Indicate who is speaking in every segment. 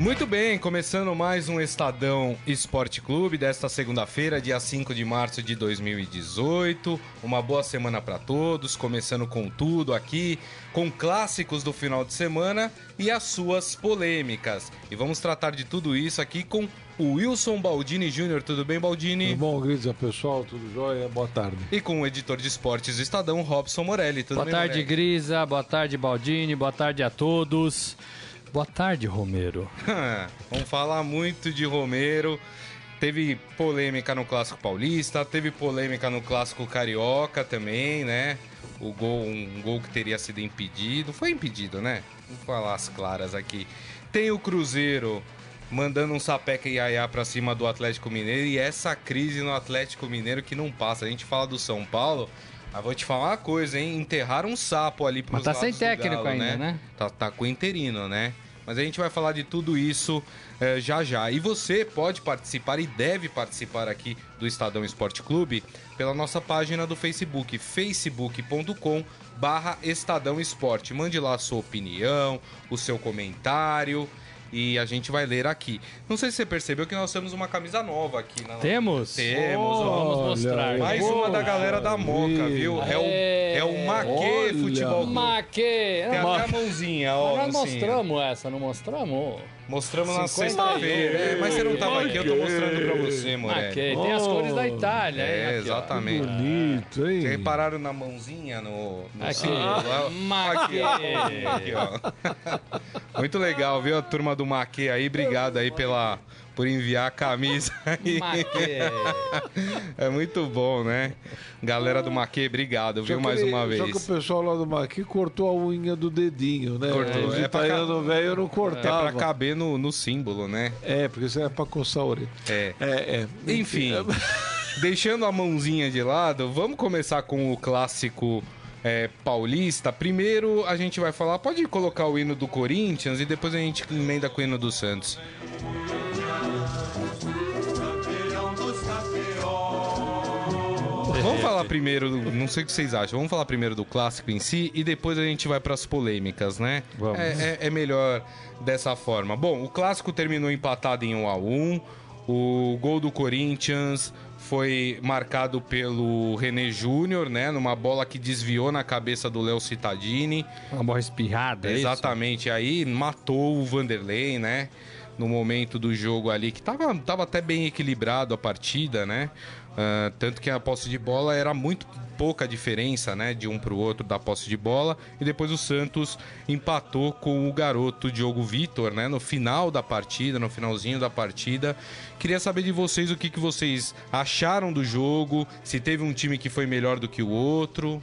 Speaker 1: Muito bem, começando mais um Estadão Esporte Clube desta segunda-feira, dia 5 de março de 2018. Uma boa semana para todos, começando com tudo aqui, com clássicos do final de semana e as suas polêmicas. E vamos tratar de tudo isso aqui com o Wilson Baldini Júnior. Tudo bem, Baldini?
Speaker 2: Tudo bom, Grisa, pessoal? Tudo jóia? Boa tarde.
Speaker 1: E com o editor de esportes do Estadão, Robson Morelli. Tudo
Speaker 3: boa
Speaker 1: bem,
Speaker 3: tarde,
Speaker 1: Morelli?
Speaker 3: Grisa. Boa tarde, Baldini. Boa tarde a todos. Boa tarde, Romero.
Speaker 1: Vamos falar muito de Romero. Teve polêmica no Clássico Paulista, teve polêmica no Clássico Carioca também, né? O gol, um gol que teria sido impedido. Foi impedido, né? Vamos falar as claras aqui. Tem o Cruzeiro mandando um sapeca e aiá pra cima do Atlético Mineiro e essa crise no Atlético Mineiro que não passa. A gente fala do São Paulo, mas vou te falar uma coisa, hein? Enterraram um sapo ali pros
Speaker 3: Mas tá sem técnico
Speaker 1: Galo,
Speaker 3: ainda, né?
Speaker 1: Tá, tá com o interino, né? Mas a gente vai falar de tudo isso eh, já já. E você pode participar e deve participar aqui do Estadão Esporte Clube pela nossa página do Facebook, facebook.com barra Estadão Esporte. Mande lá a sua opinião, o seu comentário e a gente vai ler aqui. Não sei se você percebeu que nós temos uma camisa nova aqui. Na...
Speaker 3: Temos?
Speaker 1: Temos,
Speaker 3: Oh,
Speaker 1: ó.
Speaker 3: vamos mostrar.
Speaker 1: Mais
Speaker 2: Poxa
Speaker 1: uma da galera da Moca, viu? É o, é o Maquê
Speaker 2: Olha.
Speaker 1: Futebol Clube.
Speaker 3: Maque!
Speaker 1: Tem até a mãozinha, ó.
Speaker 3: Nós mostramos essa, não mostramos?
Speaker 1: Mostramos na
Speaker 3: 50
Speaker 1: sexta-feira. É, mas você não tava aqui, eu tô mostrando pra você,
Speaker 3: Maque.
Speaker 1: Moreira.
Speaker 3: Tem as
Speaker 2: Oh.
Speaker 3: cores da Itália.
Speaker 1: É,
Speaker 3: hein? Aqui, ó.
Speaker 1: exatamente.
Speaker 2: Bonito, hein?
Speaker 1: Vocês repararam na mãozinha no, no
Speaker 3: Aqui. Maque.
Speaker 1: Aqui, ó. Muito legal, viu? A turma do Maquê aí, obrigado aí pela, por enviar a camisa aí. É muito bom, né? Galera do Maquê, obrigado, viu? Mais
Speaker 2: ele-
Speaker 1: uma
Speaker 2: Só que o
Speaker 1: vez.
Speaker 2: pessoal lá do Maqui cortou a unha do dedinho, né?
Speaker 1: Cortou.
Speaker 2: Os
Speaker 1: É pra
Speaker 2: italianos velho não
Speaker 1: É
Speaker 2: cortavam.
Speaker 1: pra caber no, no símbolo, né?
Speaker 2: É, porque isso é pra coçar a orelha.
Speaker 1: É.
Speaker 2: É, é.
Speaker 1: Enfim, deixando a mãozinha de lado, vamos começar com o clássico é, paulista. Primeiro a gente vai falar, pode colocar o hino do Corinthians e depois a gente emenda com o hino do Santos. Vamos falar primeiro, não sei o que vocês acham, vamos falar primeiro do clássico em si e depois a gente vai para as polêmicas, né? É, é- é melhor dessa forma. Bom, o clássico terminou empatado em 1 a 1 O gol do Corinthians foi marcado pelo René Júnior, né? Numa bola que desviou na cabeça do Léo Cittadini.
Speaker 3: Uma bola espirrada, é isso?
Speaker 1: Exatamente. Aí matou o Vanderlei, né? No momento do jogo ali, que tava, tava até bem equilibrado a partida, né? Ah, tanto que a posse de bola era muito pouca diferença, né? De um pro outro da posse de bola. E depois o Santos empatou com o garoto Diogo Vitor, né? No final da partida, no finalzinho da partida. Queria saber de vocês o que, que vocês acharam do jogo, se teve um time que foi melhor do que o outro.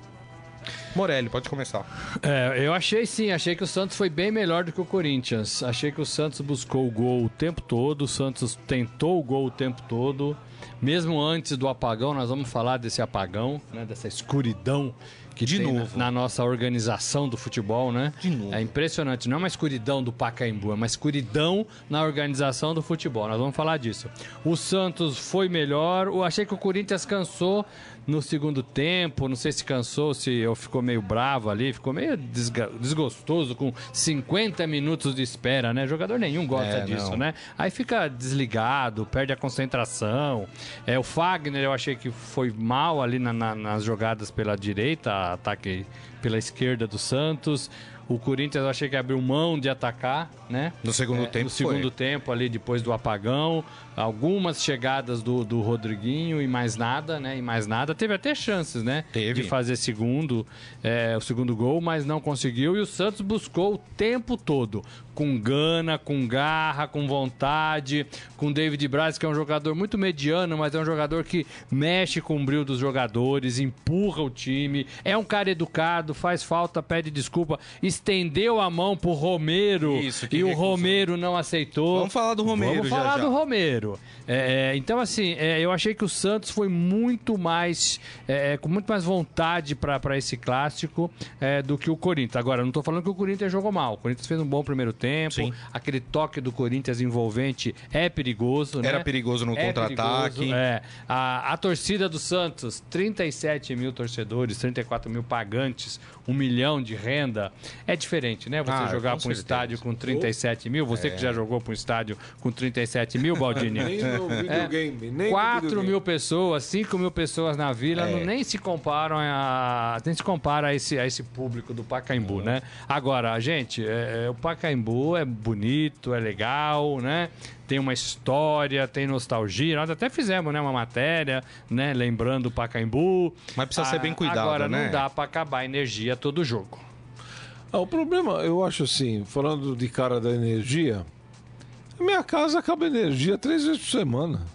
Speaker 1: Morelli, pode começar.
Speaker 3: É, eu achei sim, achei que o Santos foi bem melhor do que o Corinthians. Achei que o Santos buscou o gol o tempo todo, o Santos tentou o gol o tempo todo. Mesmo antes do apagão, nós vamos falar desse apagão, né, dessa escuridão que
Speaker 1: De
Speaker 3: tem na-
Speaker 1: novo.
Speaker 3: Na, nossa organização do futebol, né?
Speaker 1: De novo.
Speaker 3: É impressionante, não é uma escuridão do Pacaembu, é uma escuridão na organização do futebol. Nós vamos falar disso. O Santos foi melhor, eu achei que o Corinthians cansou no segundo tempo, não sei se cansou, se eu ficou meio bravo ali, ficou meio desgostoso com 50 minutos de espera, né? Jogador nenhum gosta
Speaker 1: É,
Speaker 3: disso,
Speaker 1: não.
Speaker 3: né? Aí fica desligado, perde a concentração. É, o Fagner eu achei que foi mal ali na- na- nas jogadas pela direita, ataque pela esquerda do Santos. O Corinthians eu achei que abriu mão de atacar, né?
Speaker 1: No segundo
Speaker 3: É,
Speaker 1: tempo
Speaker 3: No segundo
Speaker 1: foi.
Speaker 3: tempo ali, depois do apagão. Algumas chegadas do, do Rodriguinho e mais nada, né? E mais nada. Teve até chances, né?
Speaker 1: Teve.
Speaker 3: De fazer segundo, é, o segundo gol, mas não conseguiu. E o Santos buscou o tempo todo. Com gana, com garra, com vontade. Com David Braz, que é um jogador muito mediano, mas é um jogador que mexe com o brilho dos jogadores, empurra o time. É um cara educado, faz falta, pede desculpa. Estendeu a mão pro Romero
Speaker 1: Isso,
Speaker 3: e o
Speaker 1: recusou.
Speaker 3: Romero não aceitou.
Speaker 1: Vamos falar do Romero
Speaker 3: Vamos
Speaker 1: já,
Speaker 3: falar
Speaker 1: já.
Speaker 3: do Romero. É, é, então, assim, é, eu achei que o Santos foi muito mais. é, é, com muito mais vontade para esse clássico é, do que o Corinthians. Agora, não tô falando que o Corinthians jogou mal. O Corinthians fez um bom primeiro tempo.
Speaker 1: Sim.
Speaker 3: Aquele toque do Corinthians envolvente é perigoso, né?
Speaker 1: Era perigoso no contra-ataque.
Speaker 3: É. A, a torcida do Santos, 37 mil torcedores, 34 mil pagantes, um milhão de renda. É diferente, né? Você
Speaker 1: Ah,
Speaker 3: jogar para um
Speaker 1: certeza.
Speaker 3: estádio com 37 mil, você que já jogou para um estádio com 37 mil, Baldini.
Speaker 2: Nem no videogame, nem no
Speaker 3: 4
Speaker 2: videogame.
Speaker 3: mil pessoas, 5 mil pessoas na vila,
Speaker 1: É.
Speaker 3: não, nem se comparam a. Nem se compara a esse, a esse público do Pacaembu, né? Agora, gente, é- é, o Pacaembu é bonito, é legal, né? Tem uma história, tem nostalgia. Nós até fizemos né, uma matéria, né? Lembrando o Pacaembu.
Speaker 1: Mas precisa ser bem cuidado,
Speaker 3: Agora,
Speaker 1: né?
Speaker 3: não dá pra acabar a energia todo jogo.
Speaker 2: Ah, o problema, eu acho assim, falando de cara da energia, minha casa acaba energia três vezes por semana.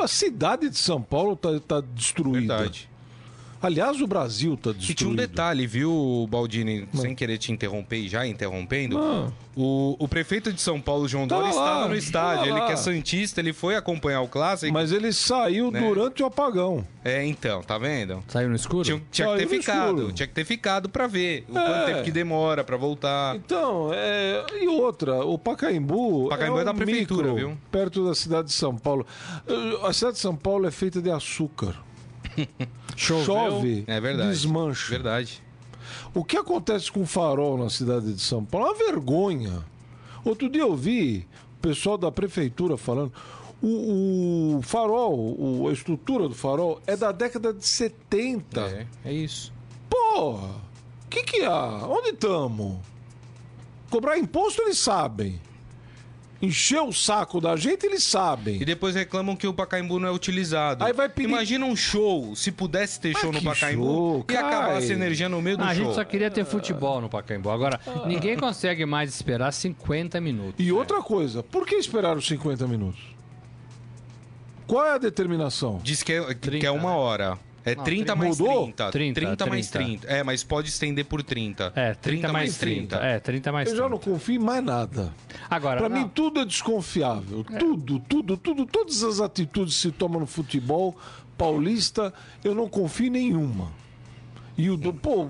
Speaker 2: A cidade de São Paulo tá, tá destruída.
Speaker 1: Verdade.
Speaker 2: Aliás, o Brasil tá
Speaker 1: E
Speaker 2: destruído.
Speaker 1: tinha um detalhe, viu, Baldini? Sem querer te interromper e já interrompendo.
Speaker 2: Não.
Speaker 1: O, o prefeito de São Paulo, João
Speaker 2: Tava
Speaker 1: Dória, estava no estádio.
Speaker 2: tava
Speaker 1: Ele
Speaker 2: lá.
Speaker 1: que é Santista, ele foi acompanhar o clássico.
Speaker 2: Mas ele saiu
Speaker 1: Né?
Speaker 2: durante o apagão.
Speaker 1: É, então, tá vendo?
Speaker 3: Saiu no escuro?
Speaker 1: Tinha, tinha que ter
Speaker 2: no
Speaker 1: ficado.
Speaker 2: escuro.
Speaker 1: Tinha que ter ficado pra ver o
Speaker 2: É.
Speaker 1: quanto tempo que demora pra voltar.
Speaker 2: Então, é... e outra, o Pacaembu,
Speaker 1: Pacaembu é
Speaker 2: um
Speaker 1: da prefeitura,
Speaker 2: micro,
Speaker 1: viu?
Speaker 2: Perto da cidade de São Paulo. Uh, A cidade de São Paulo é feita de açúcar.
Speaker 3: Choveu.
Speaker 2: Chove,
Speaker 1: É verdade.
Speaker 2: desmancha.
Speaker 1: Verdade.
Speaker 2: O que acontece com o farol na cidade de São Paulo é uma vergonha. Outro dia eu vi o pessoal da prefeitura falando. O, o farol, o- a estrutura do farol é da década de 70.
Speaker 1: É, é isso.
Speaker 2: Porra! O que, que há? Onde estamos? Cobrar imposto eles sabem. Encher o saco da gente eles sabem.
Speaker 1: E depois reclamam que o Pacaembu não é utilizado.
Speaker 2: Aí vai pedir-
Speaker 1: Imagina um show, se pudesse ter
Speaker 2: Mas
Speaker 1: show no
Speaker 2: que
Speaker 1: Pacaembu,
Speaker 2: show,
Speaker 1: e acabar essa energia no meio do
Speaker 3: Ah, a
Speaker 1: show.
Speaker 3: gente só queria ter futebol no Pacaembu. Agora, ninguém consegue mais esperar 50 minutos.
Speaker 2: E outra coisa, por que esperar os 50 minutos? Qual é a determinação?
Speaker 1: Diz que é, que
Speaker 3: 30,
Speaker 1: é uma
Speaker 3: né?
Speaker 1: hora. É
Speaker 3: Não,
Speaker 1: 30
Speaker 2: 30.
Speaker 1: mais
Speaker 2: Mudou?
Speaker 1: 30.
Speaker 3: 30,
Speaker 1: 30 mais
Speaker 3: 30.
Speaker 1: 30. É, mas pode estender por 30.
Speaker 3: É, 30, mais 30. É, 30 mais
Speaker 2: Eu
Speaker 3: 30.
Speaker 2: já não confio em mais nada.
Speaker 3: Agora,
Speaker 2: Pra
Speaker 3: não,
Speaker 2: mim, tudo é desconfiável. Tudo, tudo, tudo. Todas as atitudes que se tomam no futebol paulista, eu não confio em nenhuma. E o do. Pô,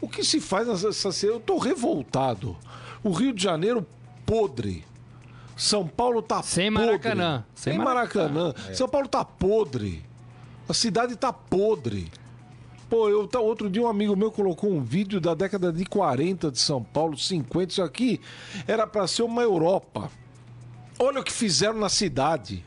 Speaker 2: o que se faz nessa. Eu tô revoltado. O Rio de Janeiro, podre. São Paulo tá
Speaker 3: Sem
Speaker 2: podre.
Speaker 3: Maracanã.
Speaker 2: Sem,
Speaker 3: Sem
Speaker 2: Maracanã. São Paulo tá podre. A cidade tá podre. Pô, eu, tá- outro dia um amigo meu colocou um vídeo da década de 40 de São Paulo, 50. Isso aqui era pra ser uma Europa. Olha o que fizeram na cidade.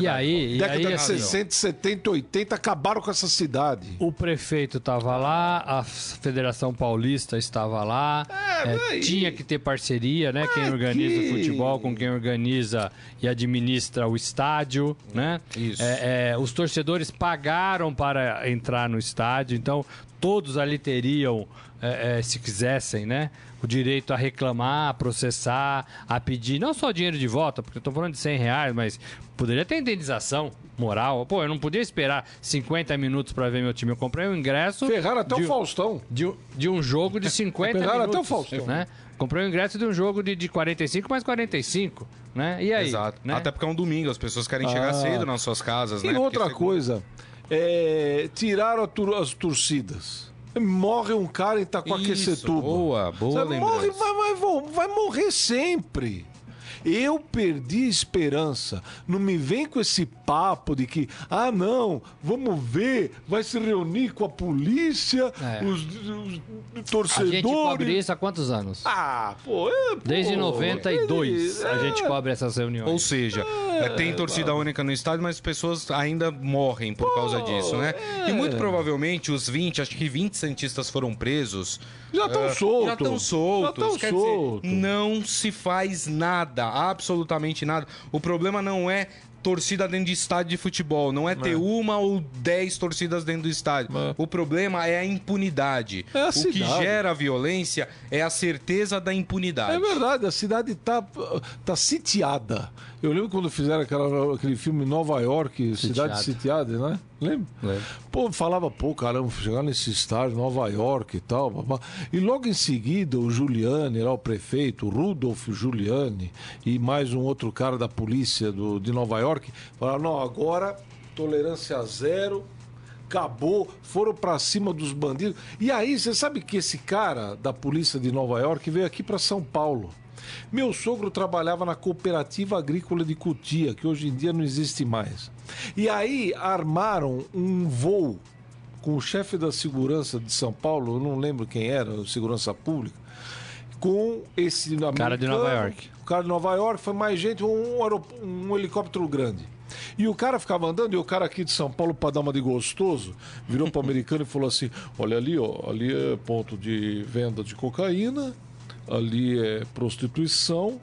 Speaker 3: E aí, e
Speaker 2: década
Speaker 3: aí
Speaker 2: de
Speaker 3: assim,
Speaker 2: 60, 70, 80, acabaram com essa cidade.
Speaker 3: o prefeito estava lá, a Federação Paulista estava lá, é,
Speaker 2: daí-
Speaker 3: tinha que ter parceria, né? Quem organiza
Speaker 2: que-
Speaker 3: o futebol com quem organiza e administra o estádio, né?
Speaker 1: Isso.
Speaker 3: É, é, os torcedores pagaram para entrar no estádio, então todos ali teriam, é, é, se quisessem, né? O direito a reclamar, a processar, a pedir, não só dinheiro de volta, porque eu tô falando de 100 reais, mas poderia ter indenização moral. Pô, eu não podia esperar 50 minutos para ver meu time. Eu comprei um ingresso.
Speaker 2: Ferraram até
Speaker 3: de,
Speaker 2: o Faustão.
Speaker 3: de, um- de um jogo de 50
Speaker 2: Pegaram
Speaker 3: minutos.
Speaker 2: até o Faustão.
Speaker 3: Né? Comprei o ingresso de um jogo de, de 45 mais 45. Né? E aí?
Speaker 1: Exato.
Speaker 3: Né?
Speaker 1: Até porque é um domingo, as pessoas querem chegar
Speaker 2: Ah.
Speaker 1: cedo nas suas casas,
Speaker 2: E
Speaker 1: né?
Speaker 2: outra
Speaker 1: Porque
Speaker 2: coisa, é, tur- as torcidas. Morre um cara e tá com
Speaker 1: Isso, boa, boa
Speaker 2: Você morre, vai, vai, vai morrer sempre. Eu perdi a esperança. Não me vem com esse papo de que, ah, não, vamos ver, vai se reunir com a polícia,
Speaker 3: É.
Speaker 2: os, os
Speaker 3: A
Speaker 2: torcedores.
Speaker 3: gente cobre isso há quantos anos?
Speaker 2: Ah, pô, é, pô,
Speaker 3: Desde 92
Speaker 2: ele-
Speaker 3: a gente
Speaker 2: é.
Speaker 3: cobre essas reuniões.
Speaker 1: Ou seja, é, tem torcida única no estádio, mas as pessoas ainda morrem por causa disso, né? E muito provavelmente os 20, acho que 20 santistas foram presos.
Speaker 2: Já estão soltos.
Speaker 1: Já estão soltos.
Speaker 2: Já estão
Speaker 1: Quer dizer,
Speaker 2: soltos.
Speaker 1: não se faz nada, absolutamente nada. O problema não é torcida dentro de estádio de futebol, não é ter uma ou dez torcidas dentro do estádio.
Speaker 2: É.
Speaker 1: O problema é a impunidade.
Speaker 2: É a
Speaker 1: o que
Speaker 2: cidade.
Speaker 1: gera a violência é a certeza da impunidade.
Speaker 2: É verdade, a cidade tá, tá sitiada. Eu lembro quando fizeram aquela, aquele filme Nova York, Cidade Sitiada, né? Lembra? Pô, falava, pô, caramba, chegar nesse estádio, Nova York e tal. babá. E logo em seguida, o Giuliani, lá o prefeito, o Rudolf Giuliani, e mais um outro cara da polícia do, de Nova York, falaram, não, agora tolerância zero, acabou, foram para cima dos bandidos. E aí, você sabe que esse cara da polícia de Nova York veio aqui para São Paulo. Meu sogro trabalhava na Cooperativa Agrícola de Cutia, que hoje em dia não existe mais. E aí armaram um voo com o chefe da segurança de São Paulo, eu não lembro quem era, segurança pública, com esse
Speaker 3: cara de Nova York.
Speaker 2: O cara de Nova York foi mais gente, um, um helicóptero grande. E o cara ficava andando, e o cara aqui de São Paulo, para dar uma de gostoso, virou para o americano e falou assim: Olha ali, ó, ali é ponto de venda de cocaína, ali é prostituição,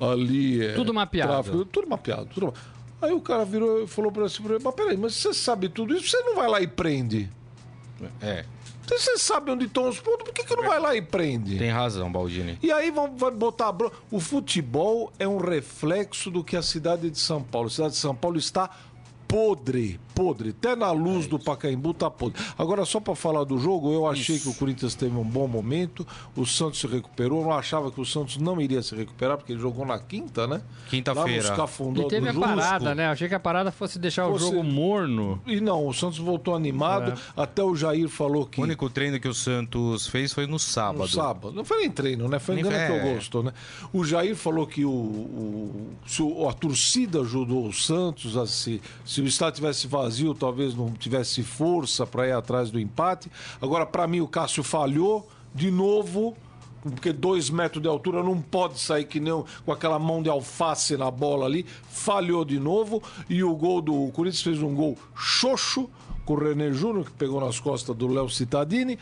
Speaker 2: ali é.
Speaker 3: Tudo mapeado. Tráfico,
Speaker 2: tudo mapeado. Tudo... Aí o cara virou e falou para assim: Mas peraí, mas você sabe tudo isso, você não vai lá e prende?
Speaker 1: É.
Speaker 2: Você sabe onde estão os pontos, por que, que não vai lá e prende?
Speaker 1: Tem razão, Baldini.
Speaker 2: E aí vão, vai botar a bronca. O futebol é um reflexo do que a cidade de São Paulo. A cidade de São Paulo está podre, podre. Até na luz é do Pacaembu tá podre. Agora, só para falar do jogo, eu achei isso. que o Corinthians teve um bom momento, o Santos se recuperou. Eu não achava que o Santos não iria se recuperar, porque ele jogou na quinta, né?
Speaker 1: Quinta-feira.
Speaker 3: E teve a parada, né? Eu achei que a parada fosse deixar fosse... o jogo morno.
Speaker 2: E não, o Santos voltou animado. É. Até o Jair falou que.
Speaker 1: O único treino que o Santos fez foi no sábado. No
Speaker 2: sábado. Não foi nem treino, né? Foi engano é. que eu gosto, né? O Jair falou que o, o, a torcida ajudou o Santos a se, se o estádio tivesse vazio, talvez não tivesse força para ir atrás do empate. Agora, para mim, o Cássio falhou de novo porque dois metros de altura não pode sair que nem com aquela mão de alface na bola ali. Falhou de novo e o gol do o Corinthians fez um gol xoxo com o René Júnior, que pegou nas costas do Léo Cittadini.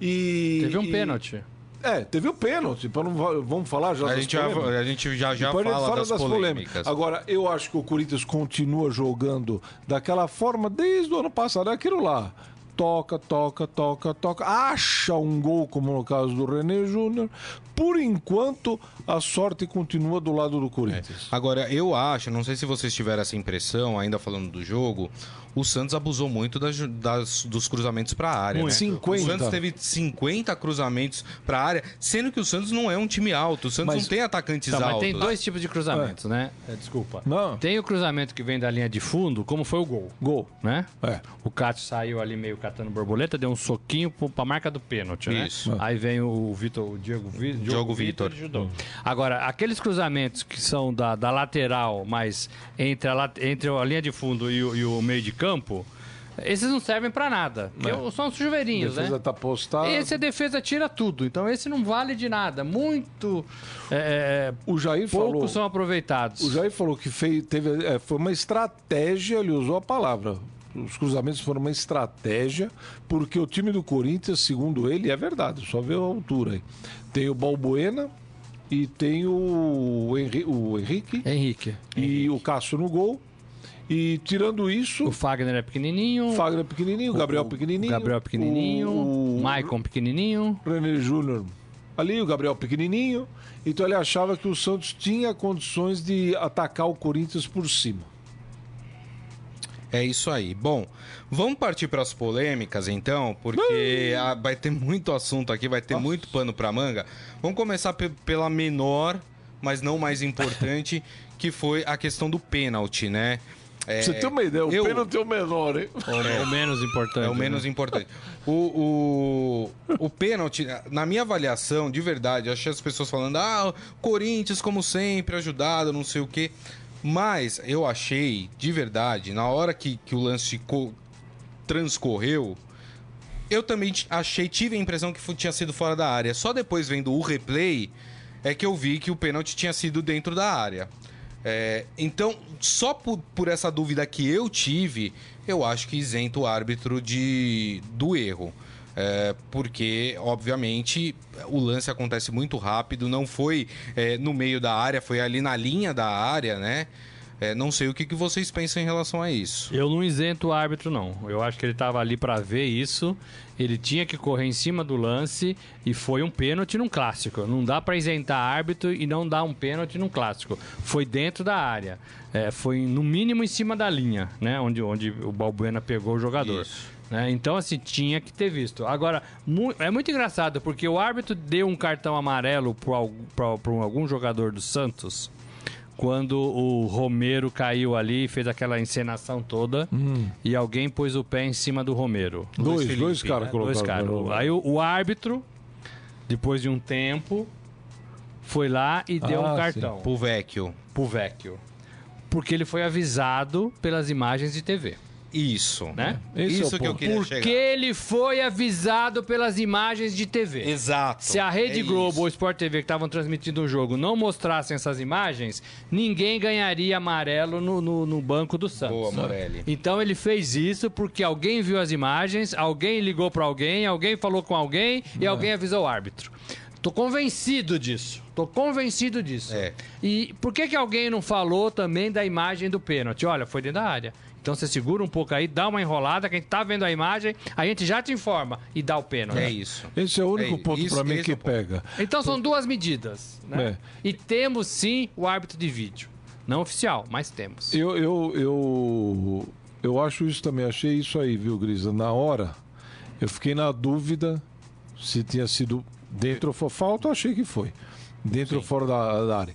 Speaker 2: E,
Speaker 3: Teve um
Speaker 2: e,
Speaker 3: pênalti.
Speaker 2: É, teve o pênalti, para não vamos falar já
Speaker 1: a gente já, a gente já já fala, fala, das, das polêmicas. polêmicas.
Speaker 2: Agora, eu acho que o Corinthians continua jogando daquela forma desde o ano passado, é aquilo lá toca, toca, toca, toca, acha um gol, como no caso do René Júnior. Por enquanto, a sorte continua do lado do Corinthians.
Speaker 1: É. Agora, eu acho, não sei se vocês tiveram essa impressão, ainda falando do jogo, o Santos abusou muito das, das dos cruzamentos para a área. Né?
Speaker 2: 50.
Speaker 1: O Santos teve 50 cruzamentos para a área, sendo que o Santos não é um time alto. O Santos mas, não tem atacantes tá, altos.
Speaker 3: Mas tem dois tipos de cruzamentos, é. né? É, desculpa.
Speaker 2: Não.
Speaker 3: Tem o cruzamento que vem da linha de fundo, como foi o gol.
Speaker 2: Gol.
Speaker 3: Né?
Speaker 2: É.
Speaker 3: O Cássio saiu ali meio catando borboleta, deu um soquinho para a marca do pênalti, né?
Speaker 1: Isso.
Speaker 3: Aí vem o Vitor, o Diego, Diogo,
Speaker 1: Diogo Vitor.
Speaker 3: Agora, aqueles cruzamentos que são da, da lateral, mas entre a, entre a linha de fundo e o, e o meio de campo, esses não servem para nada. É. São os chuveirinhos,
Speaker 2: defesa
Speaker 3: né?
Speaker 2: Tá postado.
Speaker 3: Esse a defesa tira tudo. Então esse não vale de nada. Muito. É, é
Speaker 2: o Jair
Speaker 3: poucos
Speaker 2: falou,
Speaker 3: são aproveitados.
Speaker 2: O Jair falou que fez, teve, é, foi uma estratégia, ele usou a palavra. Os cruzamentos foram uma estratégia, porque o time do Corinthians, segundo ele, é verdade, só vê a altura aí. Tem o Balbuena, e tem o, Henri, o Henrique.
Speaker 3: Henrique.
Speaker 2: E
Speaker 3: Henrique.
Speaker 2: o Cássio no gol. E tirando isso.
Speaker 3: O Fagner é pequenininho.
Speaker 2: O Fagner é pequenininho, o Gabriel pequenininho.
Speaker 3: O Gabriel pequenininho. O, o Maicon pequenininho.
Speaker 2: René Júnior ali, o Gabriel pequenininho. Então ele achava que o Santos tinha condições de atacar o Corinthians por cima.
Speaker 1: É isso aí. Bom, vamos partir para as polêmicas então, porque a, vai ter muito assunto aqui, vai ter Nossa. muito pano para manga. Vamos começar pela menor, mas não mais importante, que foi a questão do pênalti, né?
Speaker 2: É, Você tem uma ideia, o eu... pênalti é o menor, hein?
Speaker 3: É o menos importante.
Speaker 1: É o menos né? importante. O, o, o pênalti, na minha avaliação, de verdade, eu achei as pessoas falando, ah, Corinthians, como sempre, ajudado, não sei o quê. Mas eu achei, de verdade, na hora que, que o lance transcorreu, eu também achei, tive a impressão que tinha sido fora da área. Só depois vendo o replay é que eu vi que o pênalti tinha sido dentro da área. É, então, só por, por essa dúvida que eu tive, eu acho que isenta o árbitro de, do erro. É, porque, obviamente, o lance acontece muito rápido, não foi é, no meio da área, foi ali na linha da área, né? É, não sei o que, que vocês pensam em relação a isso.
Speaker 3: Eu não isento o árbitro, não. Eu acho que ele estava ali para ver isso. Ele tinha que correr em cima do lance e foi um pênalti num clássico. Não dá para isentar árbitro e não dar um pênalti num clássico. Foi dentro da área. É, foi no mínimo em cima da linha, né? Onde, onde o Balbuena pegou o jogador. Isso. Né? Então, assim, tinha que ter visto. Agora, mu é muito engraçado, porque o árbitro deu um cartão amarelo para algum jogador do Santos quando o Romero caiu ali, fez aquela encenação toda hum. e alguém pôs o pé em cima do Romero.
Speaker 2: Dois, Felipe, dois caras né? colocaram. Dois caras.
Speaker 3: Aí o, o, árbitro, depois de um tempo, foi lá e deu ah, um cartão.
Speaker 1: Sim. Pro Vecchio.
Speaker 3: Pro Vecchio. Porque ele foi avisado pelas imagens de TV.
Speaker 1: Isso.
Speaker 3: Né?
Speaker 1: Isso é que eu queria
Speaker 3: Porque chegar. ele foi avisado pelas imagens de TV.
Speaker 1: Exato.
Speaker 3: Se a Rede é Globo isso. ou o Sport TV que estavam transmitindo o jogo não mostrassem essas imagens, ninguém ganharia amarelo no, no, no banco do Santos.
Speaker 1: Boa, Morelli.
Speaker 3: Então ele fez isso porque alguém viu as imagens, alguém ligou para alguém, alguém falou com alguém e alguém avisou o árbitro. Tô convencido disso. Tô convencido disso.
Speaker 1: É.
Speaker 3: E por que, que alguém não falou também da imagem do pênalti? Olha, foi dentro da área. Então você segura um pouco aí, dá uma enrolada, quem tá vendo a imagem, a gente já te informa e dá o pênalti.
Speaker 1: É isso.
Speaker 2: Esse é o único é ponto para mim que é pega.
Speaker 3: Então são duas medidas, né? É. E temos sim o árbitro de vídeo. Não oficial, mas temos.
Speaker 2: Eu, eu, eu, eu acho isso também, achei isso aí, viu, Grisa? Na hora, eu fiquei na dúvida se tinha sido dentro ou fora. Falta, eu achei que foi. Dentro sim. ou fora da, da área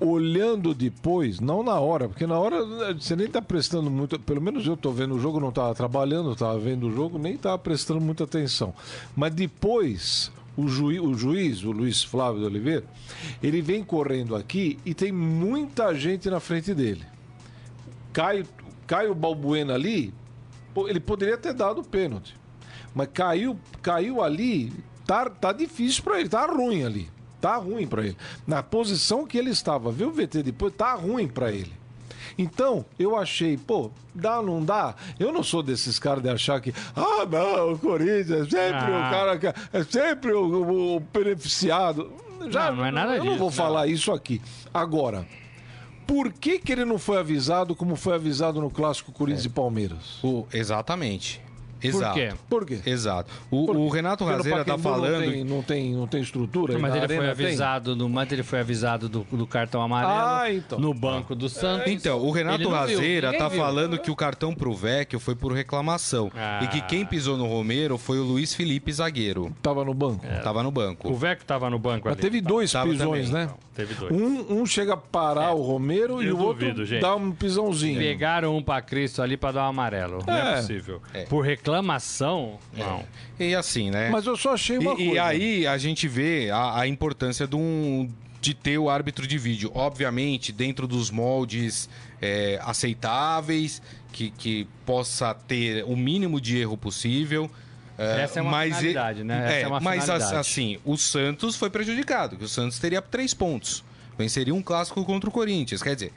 Speaker 2: olhando depois, não na hora, porque na hora né, você nem está prestando muito, pelo menos eu estou vendo o jogo, não estava trabalhando, estava vendo o jogo, nem estava prestando muita atenção. Mas depois, o, juiz, o juiz, o Luiz Flávio de Oliveira, ele vem correndo aqui e tem muita gente na frente dele. Caio, Caio Balbuena ali, ele poderia ter dado o pênalti. Mas caiu, caiu ali, tá, tá difícil para ele, tá ruim ali. Tá ruim para ele. Na posição que ele estava, viu o VT depois, tá ruim para ele. Então, eu achei, pô, dá ou não dá? Eu não sou desses caras de achar que, ah, não, o Corinthians é sempre ah. o cara que é sempre o, o, o beneficiado.
Speaker 3: Já, não, não é nada
Speaker 2: eu
Speaker 3: disso.
Speaker 2: Eu não vou não. falar isso aqui. Agora, por que, que ele não foi avisado como foi avisado no clássico Corinthians é. e Palmeiras?
Speaker 1: O, exatamente.
Speaker 3: Exato. Por quê?
Speaker 2: Por quê?
Speaker 1: Exato. O, o Renato Razeira tá falando.
Speaker 2: Não tem, não tem, não tem estrutura.
Speaker 3: Mas ele foi avisado do, mas ele foi avisado do, do cartão amarelo ah, então. no banco do Santos.
Speaker 1: Então, o Renato Razeira tá viu. falando que o cartão pro Vecchio foi por reclamação. Ah. E que quem pisou no Romero foi o Luiz Felipe zagueiro.
Speaker 2: Tava no banco.
Speaker 1: É. Tava no banco.
Speaker 3: O Vecchio tava no banco
Speaker 2: mas ali. teve dois tava pisões, também. né? Não,
Speaker 3: teve dois.
Speaker 2: Um, um chega a parar é. o Romero Eu e o duvido, outro gente. dá um pisãozinho.
Speaker 3: Pegaram um pra Cristo ali pra dar um amarelo. É. Não é possível. É. Por reclamação, não.
Speaker 1: É. E assim, né?
Speaker 2: Mas eu só achei uma
Speaker 1: e,
Speaker 2: coisa.
Speaker 1: E aí a gente vê a, a importância de um de ter o árbitro de vídeo. Obviamente, dentro dos moldes é, aceitáveis, que, que possa ter o mínimo de erro possível.
Speaker 3: É, Essa é uma mas finalidade, né?
Speaker 1: é, é mas assim, o Santos foi prejudicado, que o Santos teria três pontos. Venceria um clássico contra o Corinthians. Quer dizer,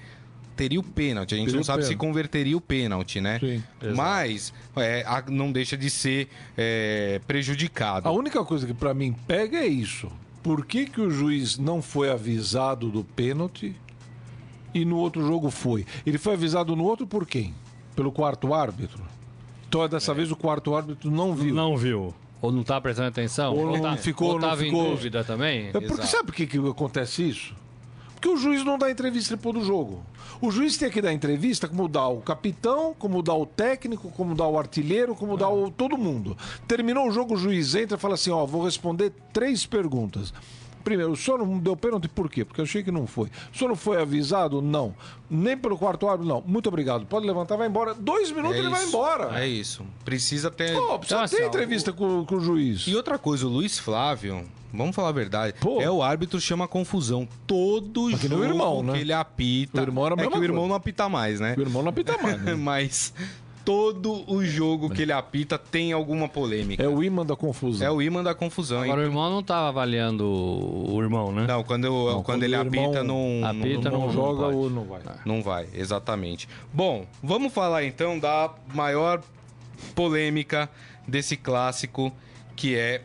Speaker 1: teria o pênalti. A gente teria não sabe se converteria o pênalti, né? Sim, Mas é, não deixa de ser é, prejudicado.
Speaker 2: A única coisa que para mim pega é isso. Por que, que o juiz não foi avisado do pênalti e no outro jogo foi? Ele foi avisado no outro por quem? Pelo quarto árbitro? Então dessa é. vez o quarto árbitro não viu.
Speaker 3: Não viu. Ou não está prestando atenção?
Speaker 2: Ou, ou não tá, ficou, ou
Speaker 3: não
Speaker 2: ficou...
Speaker 3: em dúvida também?
Speaker 2: É porque sabe por que, que acontece isso? Porque o juiz não dá entrevista depois do jogo. O juiz tem que dar entrevista como dá o capitão, como dá o técnico, como dá o artilheiro, como dá o, todo mundo. Terminou o jogo, o juiz entra e fala assim: ó, vou responder três perguntas. Primeiro, o senhor não deu pênalti por quê? Porque eu achei que não foi. O senhor não foi avisado? Não. Nem pelo quarto árbitro? Não. Muito obrigado. Pode levantar, vai embora. Dois minutos é ele vai embora.
Speaker 1: É isso. Precisa ter.
Speaker 2: Pô, precisa então, ter assim, entrevista o... com, com, o juiz.
Speaker 1: E outra coisa, o Luiz Flávio, vamos falar a verdade, Pô. é o árbitro chama confusão. Todo Aqui jogo irmão, né? que ele apita. O irmão era é que o irmão coisa. não apita mais, né?
Speaker 2: O irmão não apita mais. Né?
Speaker 1: Mas todo o jogo que ele apita tem alguma polêmica.
Speaker 2: É o imã da confusão.
Speaker 1: É o imã da confusão.
Speaker 3: Agora hein? o irmão não estava avaliando o irmão, né?
Speaker 1: Não, quando, eu, não, quando, quando ele apita, não,
Speaker 3: apita
Speaker 2: não, não, joga ou não vai.
Speaker 1: Não vai, exatamente. Bom, vamos falar então da maior polêmica desse clássico, que é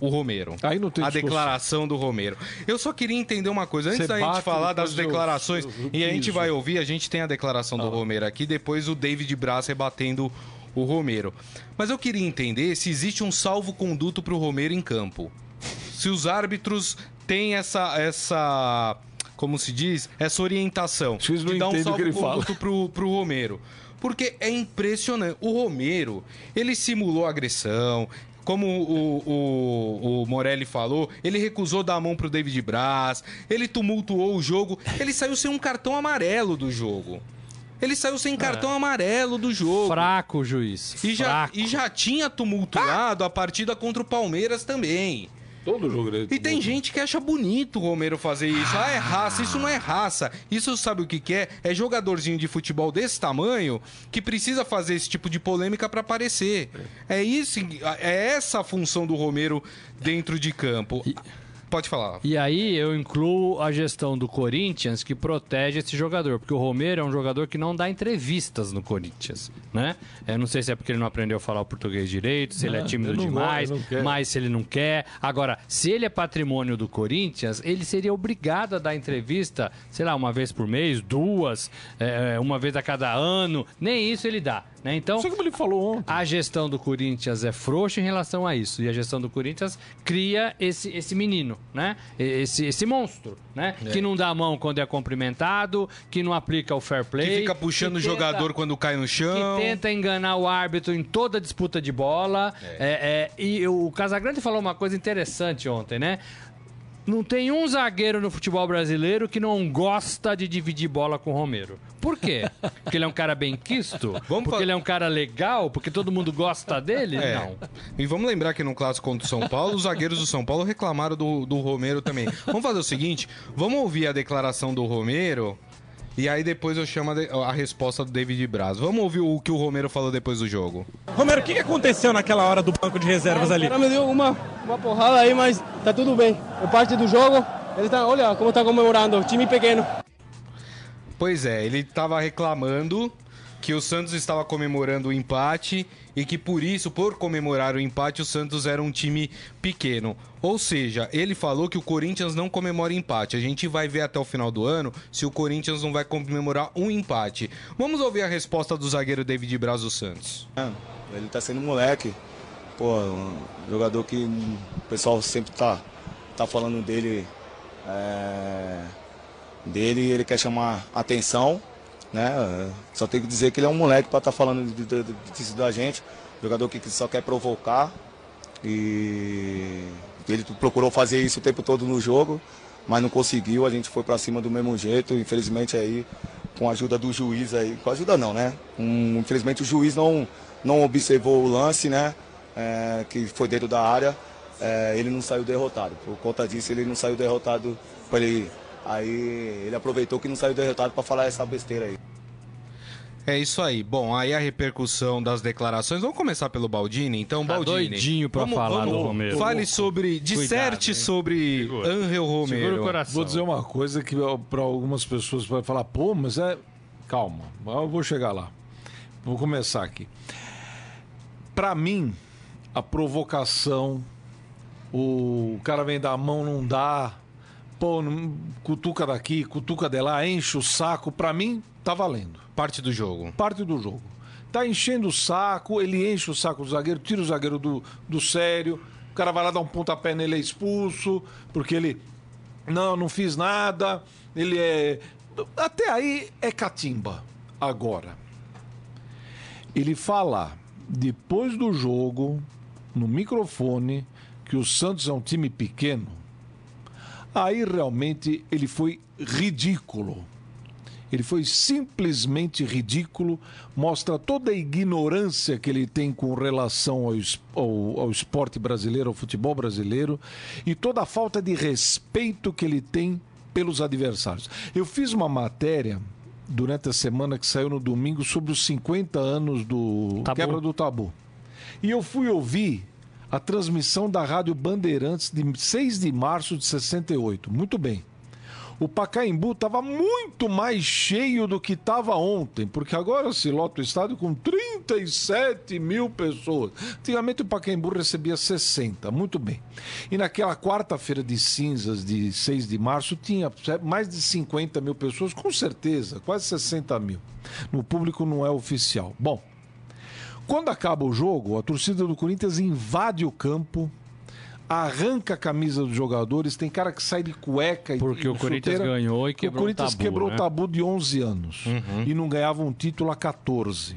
Speaker 1: o Romero.
Speaker 2: Aí não tem
Speaker 1: a declaração do Romero. Eu só queria entender uma coisa. Antes Você da gente falar das declarações, e a gente vai ouvir, a gente tem a declaração do ah. Romero aqui, depois o David Braz rebatendo o Romero. Mas eu queria entender se existe um salvo-conduto para o Romero em campo. Se os árbitros têm essa. essa como se diz? Essa orientação
Speaker 2: de dar um salvo-conduto
Speaker 1: pro, pro Romero porque é impressionante. O Romero, ele simulou agressão, como o, o, o Morelli falou, ele recusou dar a mão pro David Braz, ele tumultuou o jogo, ele saiu sem um cartão amarelo do jogo. Ele saiu sem cartão é. amarelo do jogo.
Speaker 3: Fraco o juiz.
Speaker 1: E já, e já tinha tumultuado ah. a partida contra o Palmeiras também.
Speaker 2: Todo jogo dele.
Speaker 1: E tem gente que acha bonito o Romero fazer isso. Ah, é raça. Isso não é raça. Isso sabe o que, que é? É jogadorzinho de futebol desse tamanho que precisa fazer esse tipo de polêmica para aparecer. É isso, é essa a função do Romero dentro de campo. E... Pode falar.
Speaker 3: E aí eu incluo a gestão do Corinthians que protege esse jogador, porque o Romero é um jogador que não dá entrevistas no Corinthians, né? Eu não sei se é porque ele não aprendeu a falar o português direito, se não, ele é tímido demais, mas se ele não quer. Agora, se ele é patrimônio do Corinthians, ele seria obrigado a dar entrevista, sei lá, uma vez por mês, duas, é, uma vez a cada ano. Nem isso ele dá. Né? Então,
Speaker 2: como ele falou ontem.
Speaker 3: A gestão do Corinthians é frouxa em relação a isso. E a gestão do Corinthians cria esse, esse menino, né? Esse, esse monstro, né? É. Que não dá a mão quando é cumprimentado, que não aplica o fair play.
Speaker 1: Que fica puxando o jogador quando cai no chão.
Speaker 3: Que tenta enganar o árbitro em toda disputa de bola. É. É, é e o Casagrande falou uma coisa interessante ontem, né? Não tem um zagueiro no futebol brasileiro que não gosta de dividir bola com o Romero. Por quê? Porque ele é um cara bem quisto? Vamos porque ele é um cara legal? Porque todo mundo gosta dele? É. Não.
Speaker 1: E vamos lembrar que no clássico contra o São Paulo, os zagueiros do São Paulo reclamaram do, do Romero também. Vamos fazer o seguinte: vamos ouvir a declaração do Romero e aí depois eu chamo a, a, resposta do David Braz. Vamos ouvir o que o Romero falou depois do jogo.
Speaker 4: Romero, o que aconteceu naquela hora do banco de reservas ali? O
Speaker 5: cara me deu uma, uma porrada aí, mas tá tudo bem. É parte do jogo. Ele tá, olha como tá comemorando, time pequeno.
Speaker 1: Pois é, ele tava reclamando que o Santos estava comemorando o empate e que por isso, por comemorar o empate, o Santos era um time pequeno. Ou seja, ele falou que o Corinthians não comemora empate. A gente vai ver até o final do ano se o Corinthians não vai comemorar um empate. Vamos ouvir a resposta do zagueiro David Braz do Santos.
Speaker 6: É, ele tá sendo moleque. Pô, um jogador que o pessoal sempre tá, tá falando dele. É, dele ele quer chamar atenção né? Só tenho que dizer que ele é um moleque para estar tá falando disso da gente. Jogador que só quer provocar. E ele procurou fazer isso o tempo todo no jogo, mas não conseguiu. A gente foi para cima do mesmo jeito. Infelizmente aí, com a ajuda do juiz aí. Com ajuda não, né? Um, infelizmente o juiz não, não observou o lance, né? É, que foi dentro da área. É, ele não saiu derrotado. Por conta disso, ele não saiu derrotado. Ele Aí ele aproveitou que não saiu derrotado para falar essa besteira aí.
Speaker 1: É isso aí. Bom, aí a repercussão das declarações. Vamos começar pelo Baldini, então,
Speaker 3: tá
Speaker 1: Baldini.
Speaker 3: doidinho pra vamos, falar vamos, do Romero.
Speaker 1: Fale sobre, disserte Cuidado, sobre Segura. Angel Romero.
Speaker 2: Vou dizer uma coisa que para algumas pessoas vai falar, pô, mas é calma, eu vou chegar lá. Vou começar aqui. Para mim, a provocação, o cara vem dar a mão, não dá, pô, cutuca daqui, cutuca de lá, enche o saco, para mim tá valendo.
Speaker 1: Parte do jogo.
Speaker 2: Parte do jogo. Tá enchendo o saco, ele enche o saco do zagueiro, tira o zagueiro do, do sério, o cara vai lá dar um pontapé nele, é expulso, porque ele. Não, não fiz nada, ele é. Até aí é catimba. Agora, ele fala depois do jogo, no microfone, que o Santos é um time pequeno Aí realmente ele foi ridículo. Ele foi simplesmente ridículo, mostra toda a ignorância que ele tem com relação ao, ao, ao, esporte brasileiro, ao futebol brasileiro, e toda a falta de respeito que ele tem pelos adversários. Eu fiz uma matéria durante a semana que saiu no domingo sobre os 50 anos do tabu. Quebra do Tabu. E eu fui ouvir a transmissão da Rádio Bandeirantes de 6 de março de 68. Muito bem. O Pacaembu estava muito mais cheio do que estava ontem, porque agora se lota o estádio com 37 mil pessoas. Antigamente o Pacaembu recebia 60, muito bem. E naquela quarta-feira de cinzas de 6 de março tinha mais de 50 mil pessoas, com certeza, quase 60 mil. No público não é oficial. Bom, quando acaba o jogo, a torcida do Corinthians invade o campo, arranca a camisa dos jogadores, tem cara que sai de cueca
Speaker 3: Porque
Speaker 2: e
Speaker 3: o Corinthians
Speaker 2: chuteira.
Speaker 3: ganhou e quebrou
Speaker 2: o Corinthians
Speaker 3: o tabu,
Speaker 2: quebrou
Speaker 3: né?
Speaker 2: o tabu de 11 anos uhum. e não ganhava um título a 14.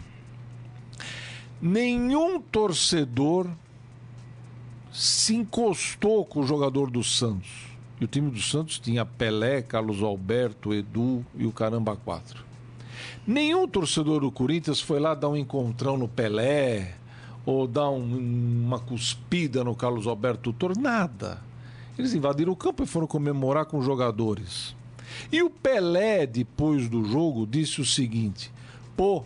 Speaker 2: Nenhum torcedor se encostou com o jogador do Santos. E o time do Santos tinha Pelé, Carlos Alberto, Edu e o Caramba 4. Nenhum torcedor do Corinthians foi lá dar um encontrão no Pelé ou dar um, uma cuspida no Carlos Alberto Tutor, nada. Eles invadiram o campo e foram comemorar com os jogadores. E o Pelé, depois do jogo, disse o seguinte: pô,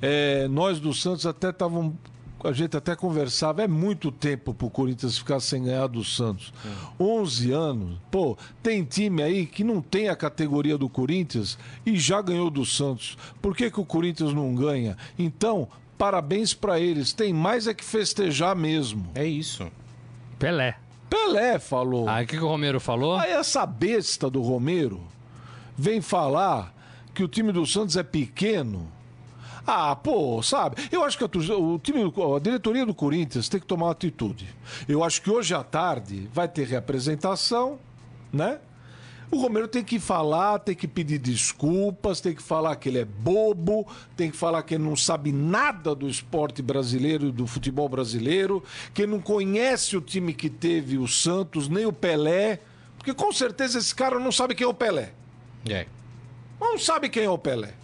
Speaker 2: é, nós do Santos até estavam. A gente até conversava, é muito tempo pro Corinthians ficar sem ganhar do Santos. É. 11 anos. Pô, tem time aí que não tem a categoria do Corinthians e já ganhou do Santos. Por que, que o Corinthians não ganha? Então, parabéns para eles. Tem mais é que festejar mesmo.
Speaker 1: É isso.
Speaker 3: Pelé.
Speaker 2: Pelé falou.
Speaker 3: Aí o que, que o Romero falou?
Speaker 2: Aí essa besta do Romero vem falar que o time do Santos é pequeno. Ah, pô, sabe? Eu acho que a, o time, a diretoria do Corinthians tem que tomar uma atitude. Eu acho que hoje à tarde vai ter representação, né? O Romero tem que falar, tem que pedir desculpas, tem que falar que ele é bobo, tem que falar que ele não sabe nada do esporte brasileiro, do futebol brasileiro, que ele não conhece o time que teve o Santos, nem o Pelé, porque com certeza esse cara não sabe quem é o Pelé.
Speaker 1: É.
Speaker 2: Não sabe quem é o Pelé.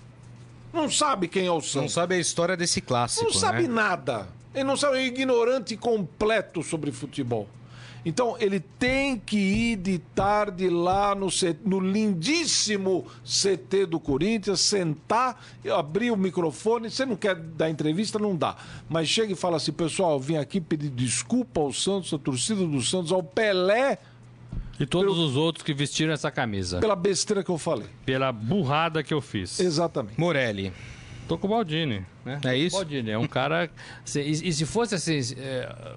Speaker 2: Não sabe quem é o Santos.
Speaker 1: Não sabe a história desse clássico.
Speaker 2: Não sabe
Speaker 1: né?
Speaker 2: nada. Ele não sabe, é ignorante completo sobre futebol. Então ele tem que ir de tarde lá no, no lindíssimo CT do Corinthians, sentar, abrir o microfone. Você não quer dar entrevista? Não dá. Mas chega e fala assim: pessoal, vim aqui pedir desculpa ao Santos, à torcida do Santos, ao Pelé.
Speaker 3: E todos pelo... os outros que vestiram essa camisa.
Speaker 2: Pela besteira que eu falei.
Speaker 3: Pela burrada que eu fiz.
Speaker 2: Exatamente.
Speaker 1: Morelli.
Speaker 3: Tô com o Baldini, né?
Speaker 1: É isso?
Speaker 3: Baldini, é um cara. e, e, se fosse assim. É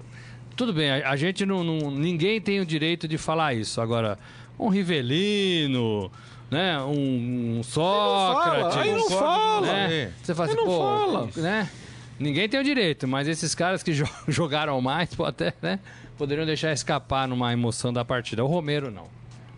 Speaker 3: tudo bem, a, a gente não, não, Ninguém tem o direito de falar isso. Agora, um Rivelino, né? Um, um Sócrates.
Speaker 2: Aí não fala.
Speaker 3: Né? Você fala assim, pô, fala. né? Ninguém tem o direito, mas esses caras que jogaram mais, pô, até, né? Poderiam deixar escapar numa emoção da partida. O Romero não.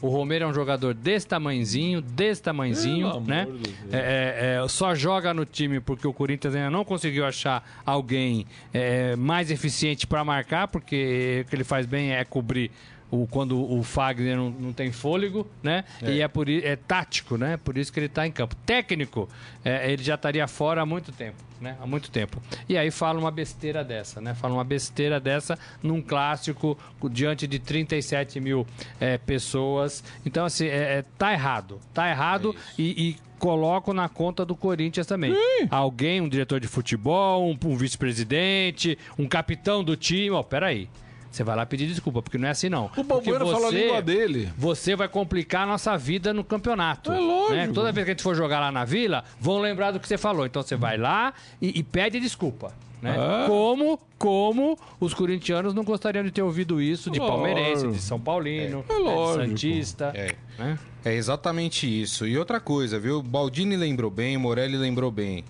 Speaker 3: O Romero é um jogador desse tamanzinho, desse tamanzinho, né? É, é, é, só joga no time porque o Corinthians ainda não conseguiu achar alguém é, mais eficiente para marcar, porque o que ele faz bem é cobrir o, quando o Fagner não, não tem fôlego, né? É. E é, por, é tático, né? Por isso que ele está em campo. Técnico, é, ele já estaria fora há muito tempo, né? Há muito tempo. E aí fala uma besteira dessa, né? Fala uma besteira dessa num clássico diante de 37 mil é, pessoas. Então, assim, é, é, tá errado. Tá errado é e, e coloco na conta do Corinthians também. Sim. Alguém, um diretor de futebol, um, um vice-presidente, um capitão do time. Ó, oh, peraí. Você vai lá pedir desculpa, porque não é assim não.
Speaker 2: O Balbuena fala a língua dele.
Speaker 3: Você vai complicar a nossa vida no campeonato.
Speaker 2: É lógico. Né?
Speaker 3: Toda vez que a gente for jogar lá na vila, vão lembrar do que você falou. Então você vai lá e, e pede desculpa. Né? É. Como, como os corintianos não gostariam de ter ouvido isso de palmeirense, de São Paulino, é. É de Santista.
Speaker 1: É. Né? é exatamente isso. E outra coisa, viu? Baldini lembrou bem, Morelli lembrou bem.